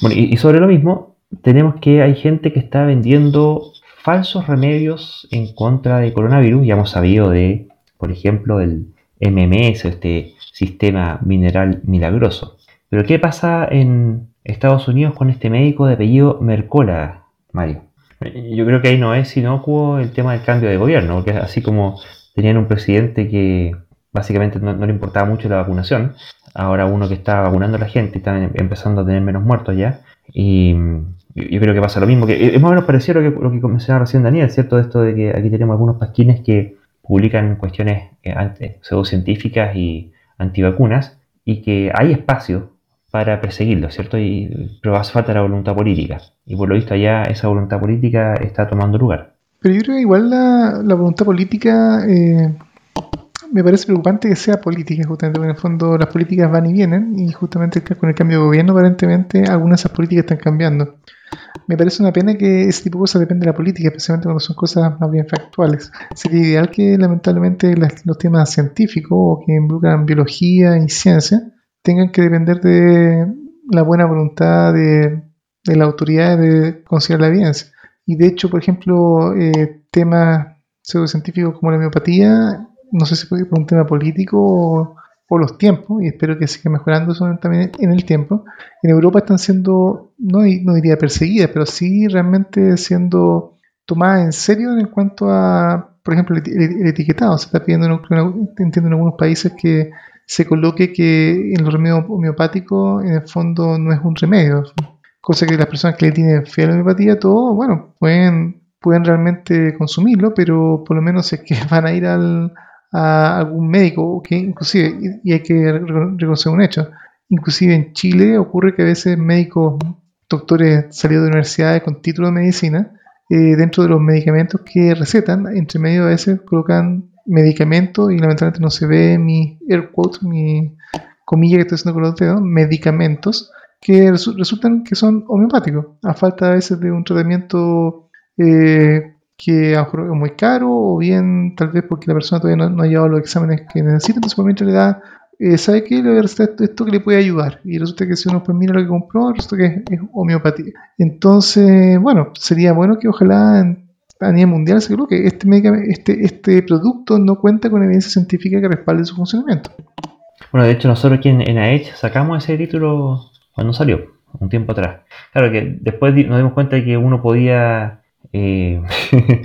Bueno, y, sobre lo mismo, tenemos que hay gente que está vendiendo falsos remedios en contra de coronavirus. Ya hemos sabido de, por ejemplo, el MMS, este sistema mineral milagroso. Pero ¿qué pasa en Estados Unidos con este médico de apellido Mercola, Mario? Yo creo que ahí no es inocuo el tema del cambio de gobierno, porque así como tenían un presidente que básicamente no, le importaba mucho la vacunación, ahora uno que está vacunando a la gente y está empezando a tener menos muertos ya, y yo creo que pasa lo mismo, que es más o menos parecido a lo que, lo que mencionaba recién Daniel, ¿cierto? Esto de que aquí tenemos algunos pasquines que publican cuestiones eh, pseudocientíficas y antivacunas, y que hay espacio para perseguirlo, ¿cierto? Y, pero hace falta la voluntad política. Y por lo visto allá esa voluntad política está tomando lugar. Pero yo creo que igual la, la voluntad política eh, me parece preocupante que sea política, justamente, porque en el fondo las políticas van y vienen, y justamente con el cambio de gobierno, aparentemente, algunas de esas políticas están cambiando. Me parece una pena que ese tipo de cosas depende de la política, especialmente cuando son cosas más bien factuales. Sería ideal que, lamentablemente, los temas científicos o que involucran biología y ciencia tengan que depender de la buena voluntad de, de la autoridad de considerar la evidencia. Y de hecho, por ejemplo, eh, temas pseudocientíficos como la homeopatía, no sé si por un tema político o, los tiempos, y espero que siga mejorando eso también en el tiempo. En Europa están siendo, no, no diría perseguidas, pero sí realmente siendo tomadas en serio en cuanto a, por ejemplo, el, etiquetado. Se está pidiendo, entiendo en algunos países que se coloque que en los remedios homeopáticos en el fondo no es un remedio, cosa que las personas que le tienen fe a la homeopatía, todo, bueno, pueden, pueden realmente consumirlo, pero por lo menos es que *laughs* van a ir al, a algún médico, que inclusive, y hay que reconocer un hecho, inclusive en Chile ocurre que a veces médicos, doctores salidos de universidades con título de medicina, eh, dentro de los medicamentos que recetan, entre medio a veces colocan medicamentos y lamentablemente no se ve mi air quote, mi comilla que estoy haciendo con los dedos, medicamentos, que resultan que son homeopáticos, a falta a veces de un tratamiento eh, que a lo es muy caro o bien tal vez porque la persona todavía no, ha llevado los exámenes que necesita, entonces por mientras le da, eh, ¿sabe qué? Le voy a esto, esto, que le puede ayudar y resulta que si uno pues mira lo que compró, resulta que es, homeopatía. Entonces, bueno, sería bueno que ojalá a nivel mundial se que este, este, este producto no cuenta con evidencia científica que respalde su funcionamiento. Bueno, de hecho nosotros aquí en, en sacamos ese título cuando salió, un tiempo atrás. Claro que después nos dimos cuenta de que uno podía eh, *laughs*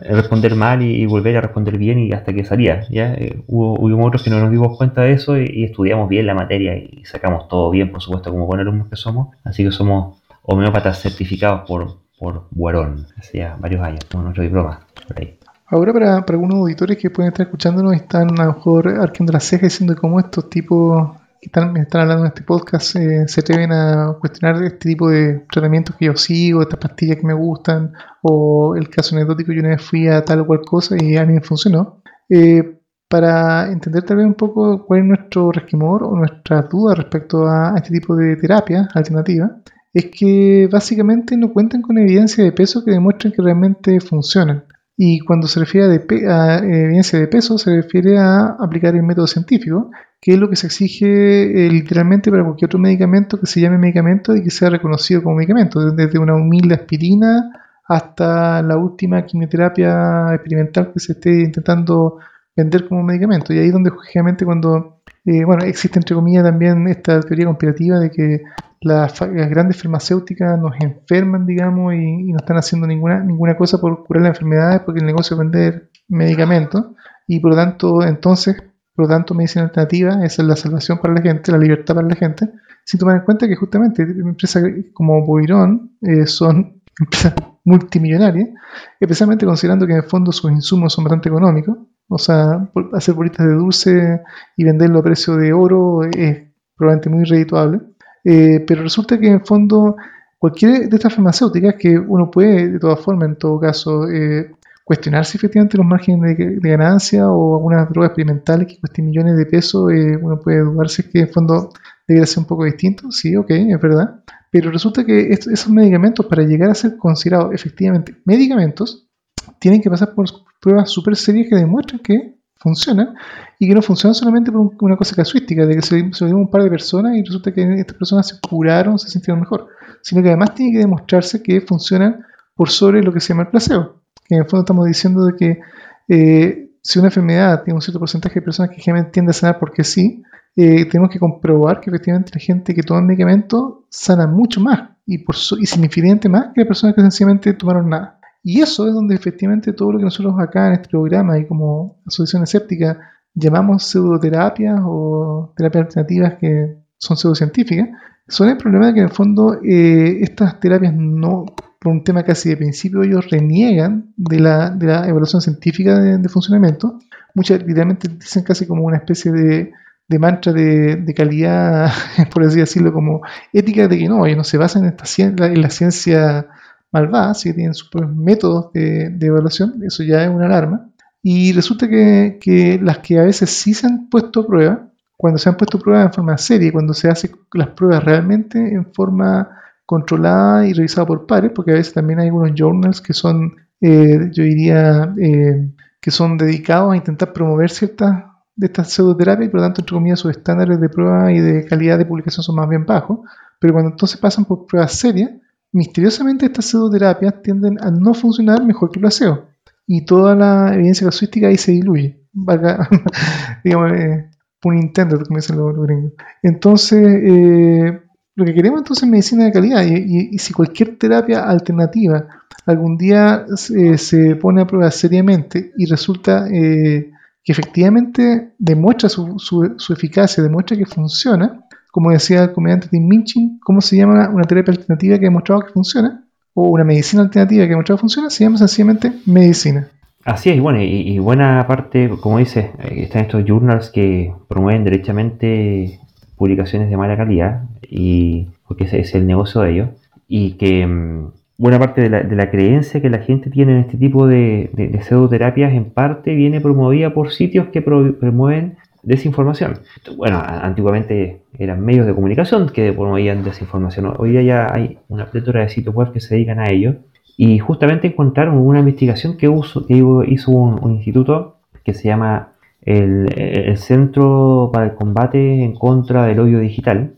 responder mal y, volver a responder bien y hasta que salía. ¿ya? Eh, hubo, otros que no nos dimos cuenta de eso y, estudiamos bien la materia y sacamos todo bien, por supuesto, como buenos alumnos que somos. Así que somos homeópatas certificados por, por Guarón, hacía varios años, con nuestro diploma por ahí. Ahora para, para, algunos auditores que pueden estar escuchándonos están a lo mejor arqueando las cejas diciendo cómo estos tipos están, están hablando en este podcast eh, se atreven a cuestionar este tipo de tratamientos que yo sigo, estas pastillas que me gustan, o el caso anecdótico, yo una vez fui a tal o cual cosa y a mí me funcionó. Eh, para entender tal vez un poco cuál es nuestro resquemor o nuestra duda respecto a este tipo de terapia alternativa, es que básicamente no cuentan con evidencia de peso que demuestren que realmente funcionan. Y cuando se refiere a, evidencia de peso, se refiere a aplicar el método científico, que es lo que se exige eh, literalmente para cualquier otro medicamento que se llame medicamento y que sea reconocido como medicamento, desde una humilde aspirina hasta la última quimioterapia experimental que se esté intentando vender como medicamento. Y ahí es donde, lógicamente, cuando, eh, bueno, existe entre comillas también esta teoría conspirativa de que las, grandes farmacéuticas nos enferman, digamos, y, no están haciendo ninguna, ninguna cosa por curar las enfermedades porque el negocio es vender medicamentos. Y por lo tanto, entonces, por lo tanto, medicina alternativa es la salvación para la gente, la libertad para la gente, sin tomar en cuenta que justamente empresas como Boirón eh, son *laughs* empresas multimillonarias, especialmente considerando que en el fondo sus insumos son bastante económicos, o sea, hacer bolitas de dulce y venderlo a precio de oro es probablemente muy redituable. Eh, pero resulta que en fondo cualquiera de estas farmacéuticas que uno puede de todas formas en todo caso eh, cuestionar si efectivamente los márgenes de, ganancia o algunas drogas experimentales que cuesten millones de pesos, eh, uno puede dudar si es que en fondo debería ser un poco distinto, sí, ok, es verdad, pero resulta que esos medicamentos para llegar a ser considerados efectivamente medicamentos tienen que pasar por pruebas súper serias que demuestran que funcionan y que no funcionan solamente por una cosa casuística, de que se, se lo dio un par de personas y resulta que estas personas se curaron, se sintieron mejor, sino que además tiene que demostrarse que funcionan por sobre lo que se llama el placebo. Que en el fondo estamos diciendo de que eh, si una enfermedad tiene un cierto porcentaje de personas que generalmente tiende a sanar porque sí, eh, tenemos que comprobar que efectivamente la gente que toma medicamento sana mucho más y, por y significativamente más que las personas que sencillamente tomaron nada. Y eso es donde efectivamente todo lo que nosotros acá en este programa y como asociación escéptica llamamos pseudoterapias o terapias alternativas que son pseudocientíficas, son el problema de que en el fondo eh, estas terapias no, por un tema casi de principio, ellos reniegan de la, de la evaluación científica de, funcionamiento. Muchas literalmente dicen casi como una especie de, de mantra de, de, calidad, *laughs* por así decirlo, como ética de que no, ellos no se basan en, esta, en la ciencia malvada, si tienen sus propios métodos de, evaluación, eso ya es una alarma. Y resulta que, que, las que a veces sí se han puesto a prueba, cuando se han puesto a prueba en forma seria, cuando se hacen las pruebas realmente en forma controlada y revisada por pares, porque a veces también hay algunos journals que son, eh, yo diría, eh, que son dedicados a intentar promover ciertas de estas pseudoterapias y por lo tanto, entre comillas, sus estándares de prueba y de calidad de publicación son más bien bajos, pero cuando entonces pasan por pruebas serias, misteriosamente estas pseudoterapias tienden a no funcionar mejor que el placebo y toda la evidencia casuística ahí se diluye. *laughs* Digamos, eh, un intento, como dicen los, gringos. Entonces, eh, lo que queremos entonces es medicina de calidad y, si cualquier terapia alternativa algún día se pone a prueba seriamente y resulta eh, que efectivamente demuestra su, eficacia, demuestra que funciona, como decía el comediante Tim Minchin, ¿cómo se llama una terapia alternativa que ha demostrado que funciona? O una medicina alternativa que ha demostrado que funciona, se llama sencillamente medicina. Así es, bueno, y, buena parte, como dices, eh, están estos journals que promueven derechamente publicaciones de mala calidad, y porque ese es el negocio de ellos, y que mm, buena parte de la, creencia que la gente tiene en este tipo de, de, pseudoterapias en parte viene promovida por sitios que promueven desinformación. Bueno, antiguamente eran medios de comunicación que promovían desinformación. Hoy día ya hay una plétora de sitios web que se dedican a ello. Y justamente encontraron una investigación que, hizo un, instituto que se llama el, Centro para el Combate en contra del Odio Digital.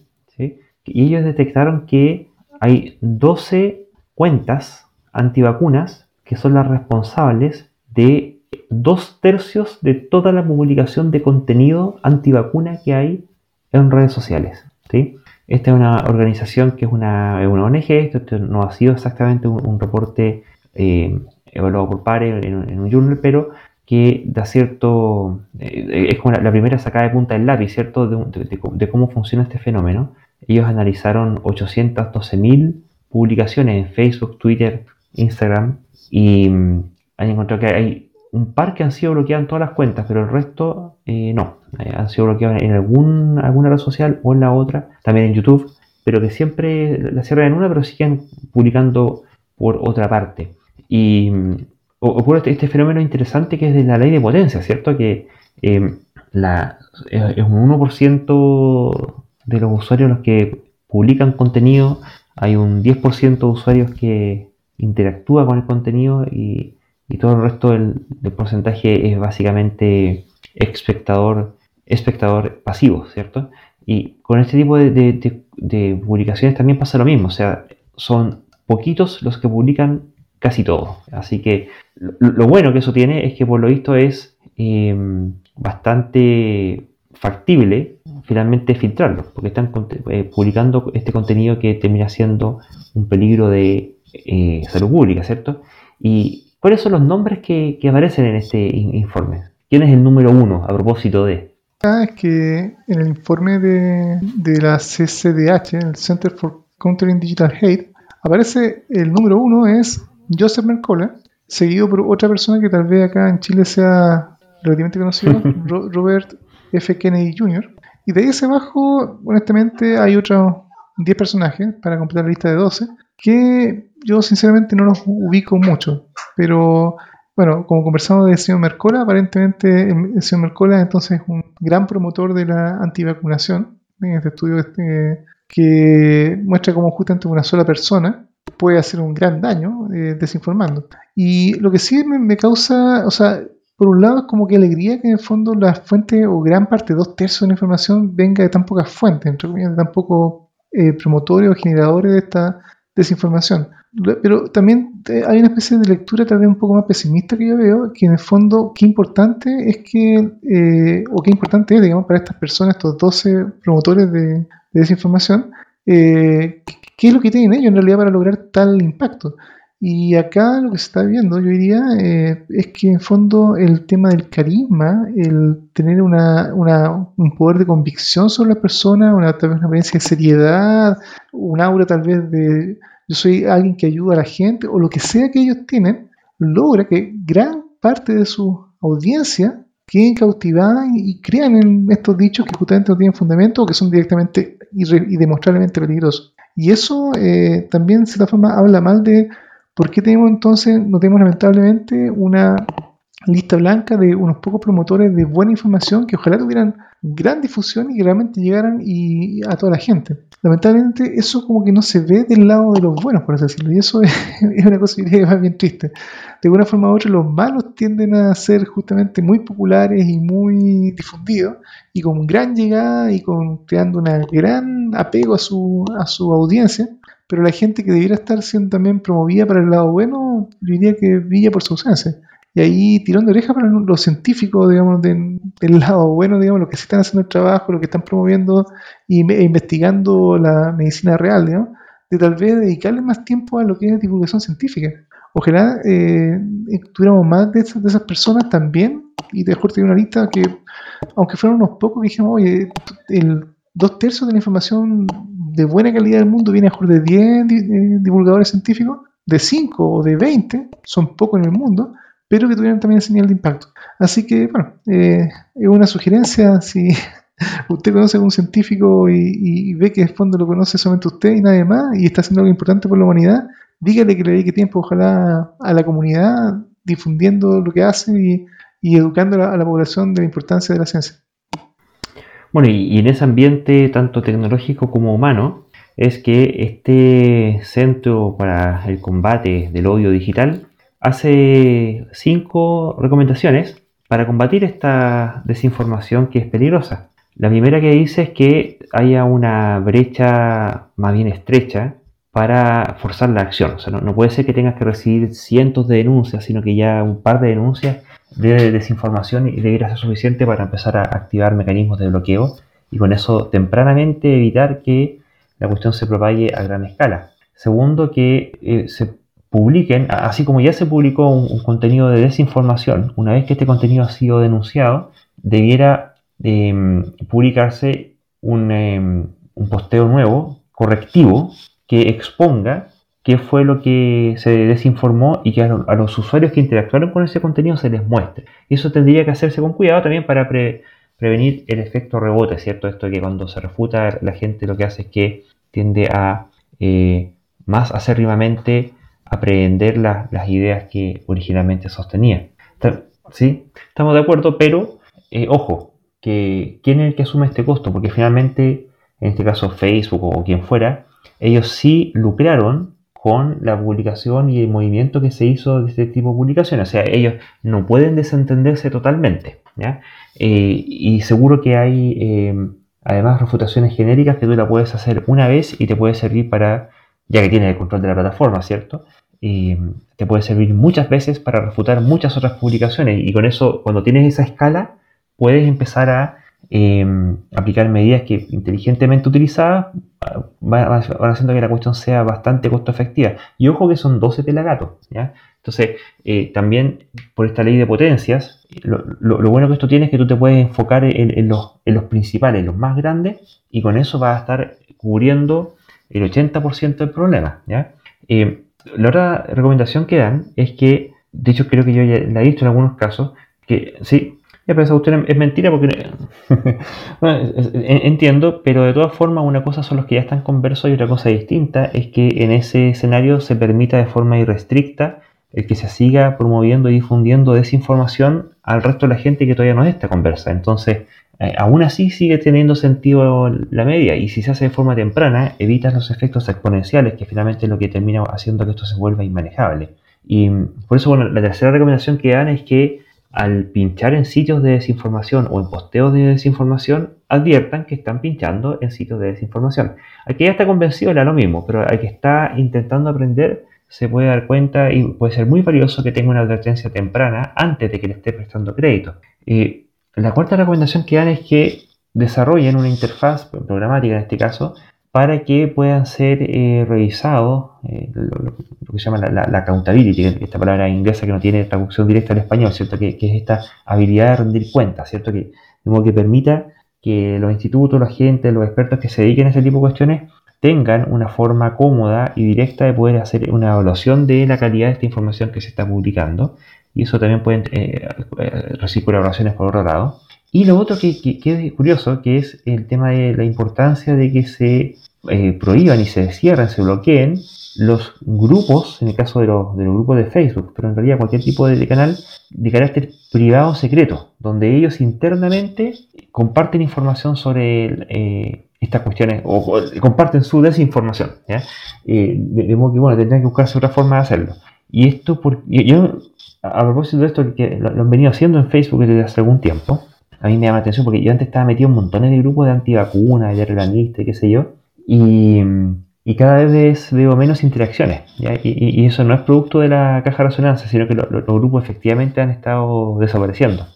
Y ellos detectaron que hay 12 cuentas antivacunas que son las responsables de dos tercios de toda la publicación de contenido antivacuna que hay en redes sociales. ¿sí? Esta es una organización que es una, ONG, esto, no ha sido exactamente un, reporte eh, evaluado por pares en, un journal, pero que da cierto, eh, es como la, primera sacada de punta del lápiz, ¿cierto?, de, cómo funciona este fenómeno. Ellos analizaron 812.000 publicaciones en Facebook, Twitter, Instagram y mm, han encontrado que hay un par que han sido bloqueadas en todas las cuentas, pero el resto eh, no. Eh, han sido bloqueados en algún, alguna red social o en la otra, también en YouTube, pero que siempre la cierran en una, pero siguen publicando por otra parte. Y mm, ocurre este, este, fenómeno interesante que es de la ley de potencia, ¿cierto? Que em, la, es un 1% de los usuarios los que publican contenido, hay un 10% de usuarios que interactúa con el contenido y y todo el resto del, porcentaje es básicamente espectador, espectador pasivo, ¿cierto? Y con este tipo de, publicaciones también pasa lo mismo, o sea, son poquitos los que publican casi todo. Así que lo, bueno que eso tiene es que por lo visto es em, bastante factible finalmente filtrarlo, porque están eh, publicando este contenido que termina siendo un peligro de eh, salud pública, ¿cierto? Y ¿Cuáles son los nombres que, aparecen en este informe? ¿Quién es el número uno a propósito de? Ah, es que en el informe de, la CCDH, el Center for Countering Digital Hate, aparece el número uno es Joseph Mercola, seguido por otra persona que tal vez acá en Chile sea relativamente conocido, *laughs* Robert F. Kennedy Jr. Y de ahí hacia abajo, honestamente, hay otros 10 personajes para completar la lista de 12 que yo sinceramente no los ubico mucho, pero bueno, como conversamos del señor Mercola, aparentemente el señor Mercola entonces es un gran promotor de la antivacunación en este estudio este, que muestra cómo justamente una sola persona puede hacer un gran daño eh, desinformando. Y lo que sí me, causa, o sea, por un lado es como que alegría que en el fondo la fuente o gran parte, dos tercios de la información venga de tan pocas fuentes, entre comillas, de tan, poco, eh, promotores o generadores de esta desinformación. Pero también eh, hay una especie de lectura tal vez un poco más pesimista que yo veo, que en el fondo qué importante es que, eh, o qué importante es, digamos, para estas personas, estos 12 promotores de, desinformación, eh, qué es lo que tienen ellos en realidad para lograr tal impacto. Y acá lo que se está viendo, yo diría, es que en fondo el tema del carisma, el tener una, un poder de convicción sobre la persona, una, tal vez una apariencia de seriedad, un aura tal vez de yo soy alguien que ayuda a la gente, o lo que sea que ellos tienen, logra que gran parte de su audiencia queden cautivadas y, crean en estos dichos que justamente no tienen fundamento o que son directamente y demostrablemente peligrosos. Y eso eh, también, de cierta forma, habla mal de por qué tenemos entonces, no tenemos lamentablemente una lista blanca de unos pocos promotores de buena información que ojalá tuvieran gran difusión y que realmente llegaran y, a toda la gente. Lamentablemente eso como que no se ve del lado de los buenos, por así decirlo, y eso *laughs* es, una cosa que es bien triste. De una forma u otra los malos tienden a ser justamente muy populares y muy difundidos y con gran llegada y con creando un gran apego a su, a su audiencia, pero la gente que debiera estar siendo también promovida para el lado bueno, yo diría que brilla por su ausencia y ahí tirando oreja para los científicos, digamos, del lado bueno, digamos, los que sí están haciendo el trabajo, los que están promoviendo e investigando la medicina real, digamos, de tal vez dedicarle más tiempo a lo que es divulgación científica. Ojalá eh, tuviéramos más de esas, de esas personas también, y te tener una lista que, aunque fueran unos pocos, dijimos, oye, el dos tercios de la información de buena calidad del mundo viene a mejor de 10 divulgadores científicos, de 5 o de 20, son pocos en el mundo, pero que tuvieran también señal de impacto. Así que, bueno, eh, es una sugerencia, si *laughs* usted conoce a un científico y, ve que el fondo lo conoce solamente usted y nadie más, y está haciendo algo importante por la humanidad, dígale que le dedique tiempo, ojalá, a la comunidad, difundiendo lo que hace y, educando a la, población de la importancia de la ciencia. Bueno, y, en ese ambiente tanto tecnológico como humano, es que este centro para el combate del odio digital hace cinco recomendaciones para combatir esta desinformación que es peligrosa. La primera que dice es que haya una brecha más bien estrecha para forzar la acción. O sea, no, puede ser que tengas que recibir cientos de denuncias, sino que ya un par de denuncias de desinformación y debería ser suficiente para empezar a activar mecanismos de bloqueo y con eso tempranamente evitar que la cuestión se propague a gran escala. Segundo, que eh, se publiquen, así como ya se publicó un, contenido de desinformación, una vez que este contenido ha sido denunciado, debiera em, publicarse un, em, un, posteo nuevo, correctivo, que exponga qué fue lo que se desinformó y que a, los usuarios que interactuaron con ese contenido se les muestre. Y eso tendría que hacerse con cuidado también para prevenir el efecto rebote, ¿cierto? Esto que cuando se refuta la gente lo que hace es que tiende a eh, más acérrimamente aprehender las ideas que originalmente sostenía. ¿Sí? Estamos de acuerdo, pero eh, ojo, que ¿quién es el que asume este costo? Porque finalmente, en este caso Facebook o quien fuera, ellos sí lucraron con la publicación y el movimiento que se hizo de este tipo de publicaciones. O sea, ellos no pueden desentenderse totalmente. Eh, y seguro que hay eh, además refutaciones genéricas que tú la puedes hacer una vez y te puede servir para, ya que tienes el control de la plataforma, ¿cierto? y te puede servir muchas veces para refutar muchas otras publicaciones y con eso cuando tienes esa escala puedes empezar a em, aplicar medidas que inteligentemente utilizadas van, haciendo que la cuestión sea bastante costo efectiva y ojo que son 12 pelagatos ¿ya? entonces eh, también por esta ley de potencias lo, bueno que esto tiene es que tú te puedes enfocar en, los, en los principales, los más grandes y con eso vas a estar cubriendo el 80% del problema ¿ya? Eh, la otra recomendación que dan es que, de hecho creo que yo ya la he visto en algunos casos, que sí, ya pero usted es mentira porque *laughs* entiendo, pero de todas formas una cosa son los que ya están conversos y otra cosa distinta es que en ese escenario se permita de forma irrestricta el que se siga promoviendo y difundiendo desinformación al resto de la gente que todavía no está conversa. Entonces, eh, aún así sigue teniendo sentido la media y si se hace de forma temprana evitas los efectos exponenciales que finalmente es lo que termina haciendo que esto se vuelva inmanejable. Y mm, por eso, bueno, la tercera recomendación que dan es que al pinchar en sitios de desinformación o en posteos de desinformación, adviertan que están pinchando en sitios de desinformación. Al que ya está convencido era lo mismo, pero al que está intentando aprender se puede dar cuenta y puede ser muy valioso que tenga una advertencia temprana antes de que le esté prestando crédito. Y la cuarta recomendación que dan es que desarrollen una interfaz programática en este caso para que puedan ser eh, revisados, eh, lo, que se llama la, accountability, esta palabra inglesa que no tiene traducción directa al español, ¿cierto? Que, es esta habilidad de rendir cuentas, ¿cierto? Que, de que permita que los institutos, la gente, los expertos que se dediquen a este tipo de cuestiones tengan una forma cómoda y directa de poder hacer una evaluación de la calidad de esta información que se está publicando. Y eso también pueden eh, recibir colaboraciones por otro lado. Y lo otro que, es curioso, que es el tema de la importancia de que se eh, prohíban y se cierren, se bloqueen los grupos, en el caso de los, grupos de Facebook, pero en realidad cualquier tipo de, canal de carácter privado o secreto, donde ellos internamente comparten información sobre eh, estas cuestiones o, comparten su desinformación. Eh, de, modo que, bueno, tendrían que buscarse otra forma de hacerlo. Y esto, por, yo, a propósito de esto, lo han venido haciendo en Facebook desde hace algún tiempo, a mí me llama la atención porque yo antes estaba metido en montones de grupos de antivacunas, de y qué sé yo, y, cada vez veo menos interacciones. Y, eso no es producto de la caja de resonancia, sino que los grupos efectivamente han estado desapareciendo.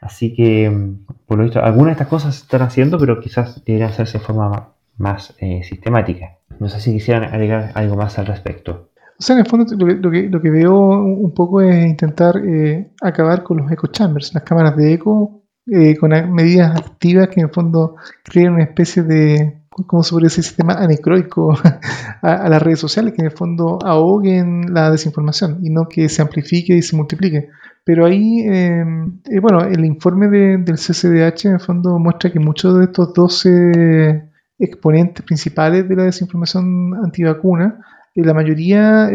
Así que, por lo visto, algunas de estas cosas se están haciendo, pero quizás deberían hacerse de forma más, eh, sistemática. No sé si quisieran agregar algo más al respecto. O sea, en el fondo lo que, lo que, veo un poco es intentar eh, acabar con los echo chambers, las cámaras de eco eh, con medidas activas que en el fondo crean una especie de, ¿cómo se podría decir? Sistema anecroico *laughs* a, las redes sociales que en el fondo ahoguen la desinformación y no que se amplifique y se multiplique. Pero ahí, em, eh, bueno, el informe del CCDH en el fondo muestra que muchos de estos 12 exponentes principales de la desinformación antivacuna, eh, la mayoría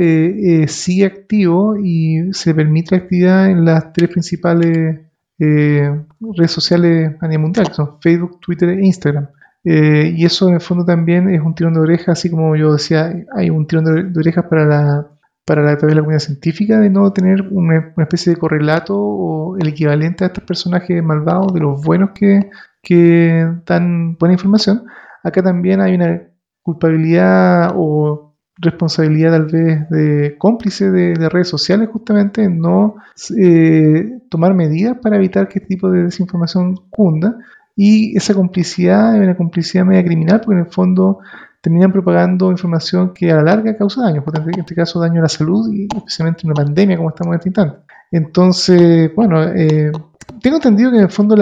sigue activo y se permite actividad en las tres principales eh, redes sociales a nivel mundial, que son Facebook, Twitter e Instagram. Eh, y eso en el fondo también es un tirón de orejas, así como yo decía, hay un tirón de, orejas para la, para la, la comunidad científica de no tener una, especie de correlato o el equivalente a estos personajes malvados, de los buenos que, que dan buena información. Acá también hay una culpabilidad o responsabilidad tal vez de cómplice de, redes sociales justamente en no eh, tomar medidas para evitar que este tipo de desinformación cunda y esa complicidad es una complicidad media criminal porque en el fondo terminan propagando información que a la larga causa daño, en este caso daño a la salud y especialmente en una pandemia como estamos en este instante. Entonces, bueno, eh, tengo entendido que en el fondo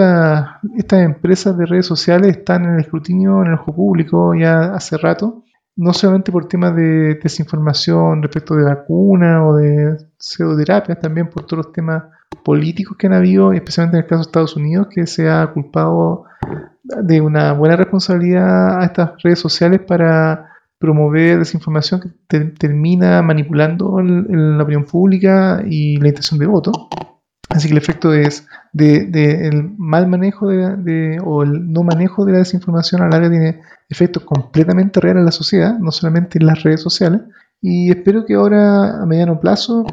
estas empresas de redes sociales están en el escrutinio, en el ojo público ya hace rato no solamente por temas de desinformación respecto de vacunas o de pseudoterapias, también por todos los temas políticos que han habido, especialmente en el caso de Estados Unidos, que se ha culpado de una buena responsabilidad a estas redes sociales para promover desinformación que termina manipulando la opinión pública y la intención de voto. Así que el efecto es de, el mal manejo de, o el no manejo de la desinformación a la larga tiene efectos completamente reales en la sociedad, no solamente en las redes sociales. Y espero que ahora a mediano plazo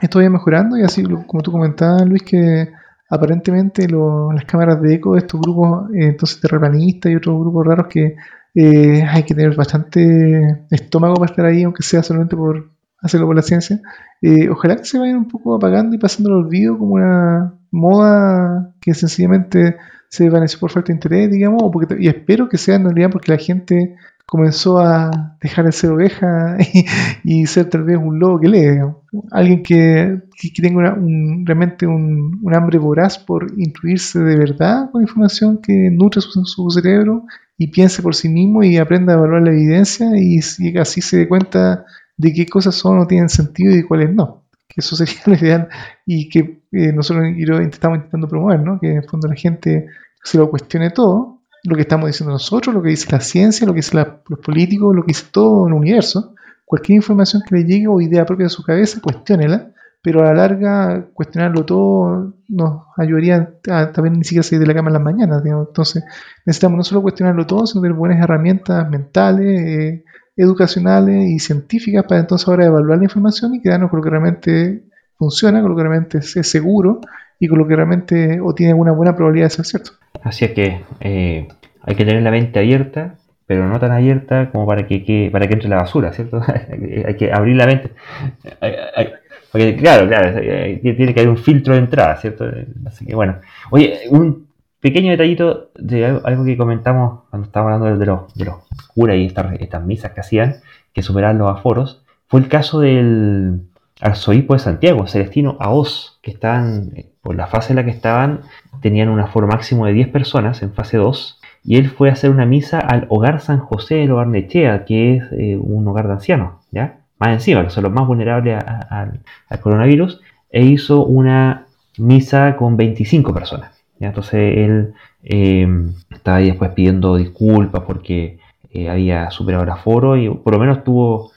esto vaya mejorando y así como tú comentabas, Luis, que aparentemente las cámaras de eco de estos grupos, eh, entonces terraplanistas y otros grupos raros que eh, hay que tener bastante estómago para estar ahí, aunque sea solamente por hacerlo por la ciencia. Eh, ojalá que se vayan un poco apagando y pasando al olvido como una moda que sencillamente se desvaneció por falta de interés, digamos, porque, y espero que sea en realidad porque la gente comenzó a dejar de ser oveja *laughs* y, ser tal vez un lobo que lee, alguien que, tenga un, realmente un, hambre voraz por intuirse de verdad con información que nutre su, cerebro y piense por sí mismo y aprenda a evaluar la evidencia y, y así se dé cuenta de qué cosas son o tienen sentido y cuáles no. Que eso *laughs* sería lo ideal y que eh, nosotros estamos intentando promover, ¿no? que en el fondo la gente se lo cuestione todo, lo que estamos diciendo nosotros, lo que dice la ciencia, lo que dicen los políticos, lo que dice todo el universo. Cualquier información que le llegue o idea propia de su cabeza, cuestiónela, pero a la larga cuestionarlo todo nos ayudaría a también ni siquiera salir de la cama en las mañanas. Entonces necesitamos no solo cuestionarlo todo, sino tener buenas herramientas mentales, eh, educacionales y científicas para entonces ahora evaluar la información y quedarnos con lo que realmente funciona, con lo que realmente es seguro y con lo que realmente o tiene una buena probabilidad de ser cierto. Así es que eh, hay que tener la mente abierta, pero no tan abierta como para que, para que entre la basura, ¿cierto? *laughs* hay que abrir la mente. claro, claro, tiene que haber un filtro de entrada, ¿cierto? Así que bueno. Oye, un pequeño detallito de algo que comentamos cuando estábamos hablando de los, de los curas y estas, estas misas que hacían, que superaban los aforos, fue el caso del arzobispo de Santiago, Celestino Aos, que estaban, eh, por la fase en la que estaban, tenían un aforo máximo de 10 personas en fase 2, y él fue a hacer una misa al hogar San José de Barnechea, que es eh, un hogar de ancianos, ¿ya? Más encima, que son los más vulnerables al coronavirus, e hizo una misa con 25 personas. Entonces él eh, estaba ahí después pidiendo disculpas porque había superado el aforo y por lo menos tuvo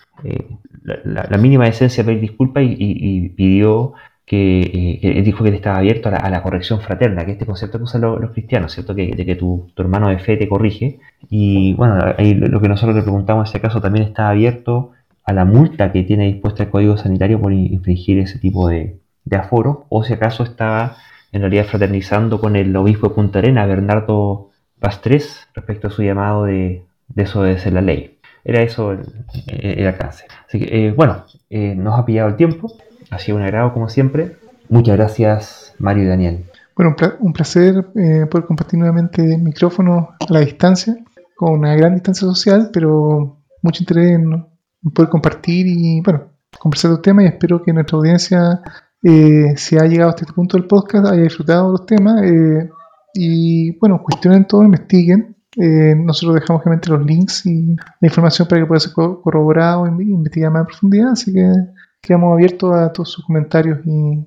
la, mínima esencia pedir disculpas y, pidió que, eh, dijo que él estaba abierto a la, corrección fraterna, que este concepto que usan los, cristianos, ¿cierto? Que, de que tu, hermano de fe te corrige. Y bueno, ahí lo, que nosotros le preguntamos en ese caso también está abierto a la multa que tiene dispuesta el Código Sanitario por infringir ese tipo de, aforo, o si acaso estaba en realidad fraternizando con el obispo de Punta Arena, Bernardo Pastres, respecto a su llamado de, de desobedecer la ley. Era eso el, alcance. Así que, eh, bueno, eh, nos ha pillado el tiempo. Ha sido un agrado, como siempre. Muchas gracias, Mario y Daniel. Bueno, un placer eh, poder compartir nuevamente el micrófono a la distancia, con una gran distancia social, pero mucho interés en, poder compartir y, bueno, conversar los temas y espero que nuestra audiencia, si ha llegado hasta este punto del podcast, haya disfrutado los temas y, bueno, cuestionen todo, investiguen eh, nosotros dejamos obviamente los links y la información para que pueda ser corroborado e investigar más en profundidad, así que quedamos abiertos a todos sus comentarios y,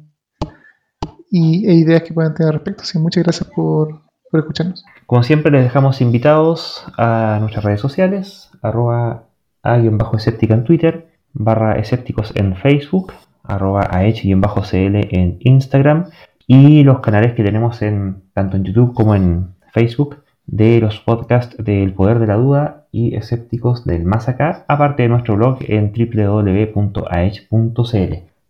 e ideas que puedan tener al respecto. Así que muchas gracias por, escucharnos. Como siempre les dejamos invitados a nuestras redes sociales, arroba a-escéptica en Twitter, barra escépticos en Facebook, arroba a-cl en Instagram y los canales que tenemos en tanto en YouTube como en Facebook de los podcasts del Poder de la Duda y Escépticos del Más Acá, aparte de nuestro blog en www.aech.cl.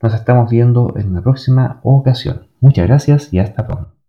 Nos estamos viendo en una próxima ocasión. Muchas gracias y hasta pronto.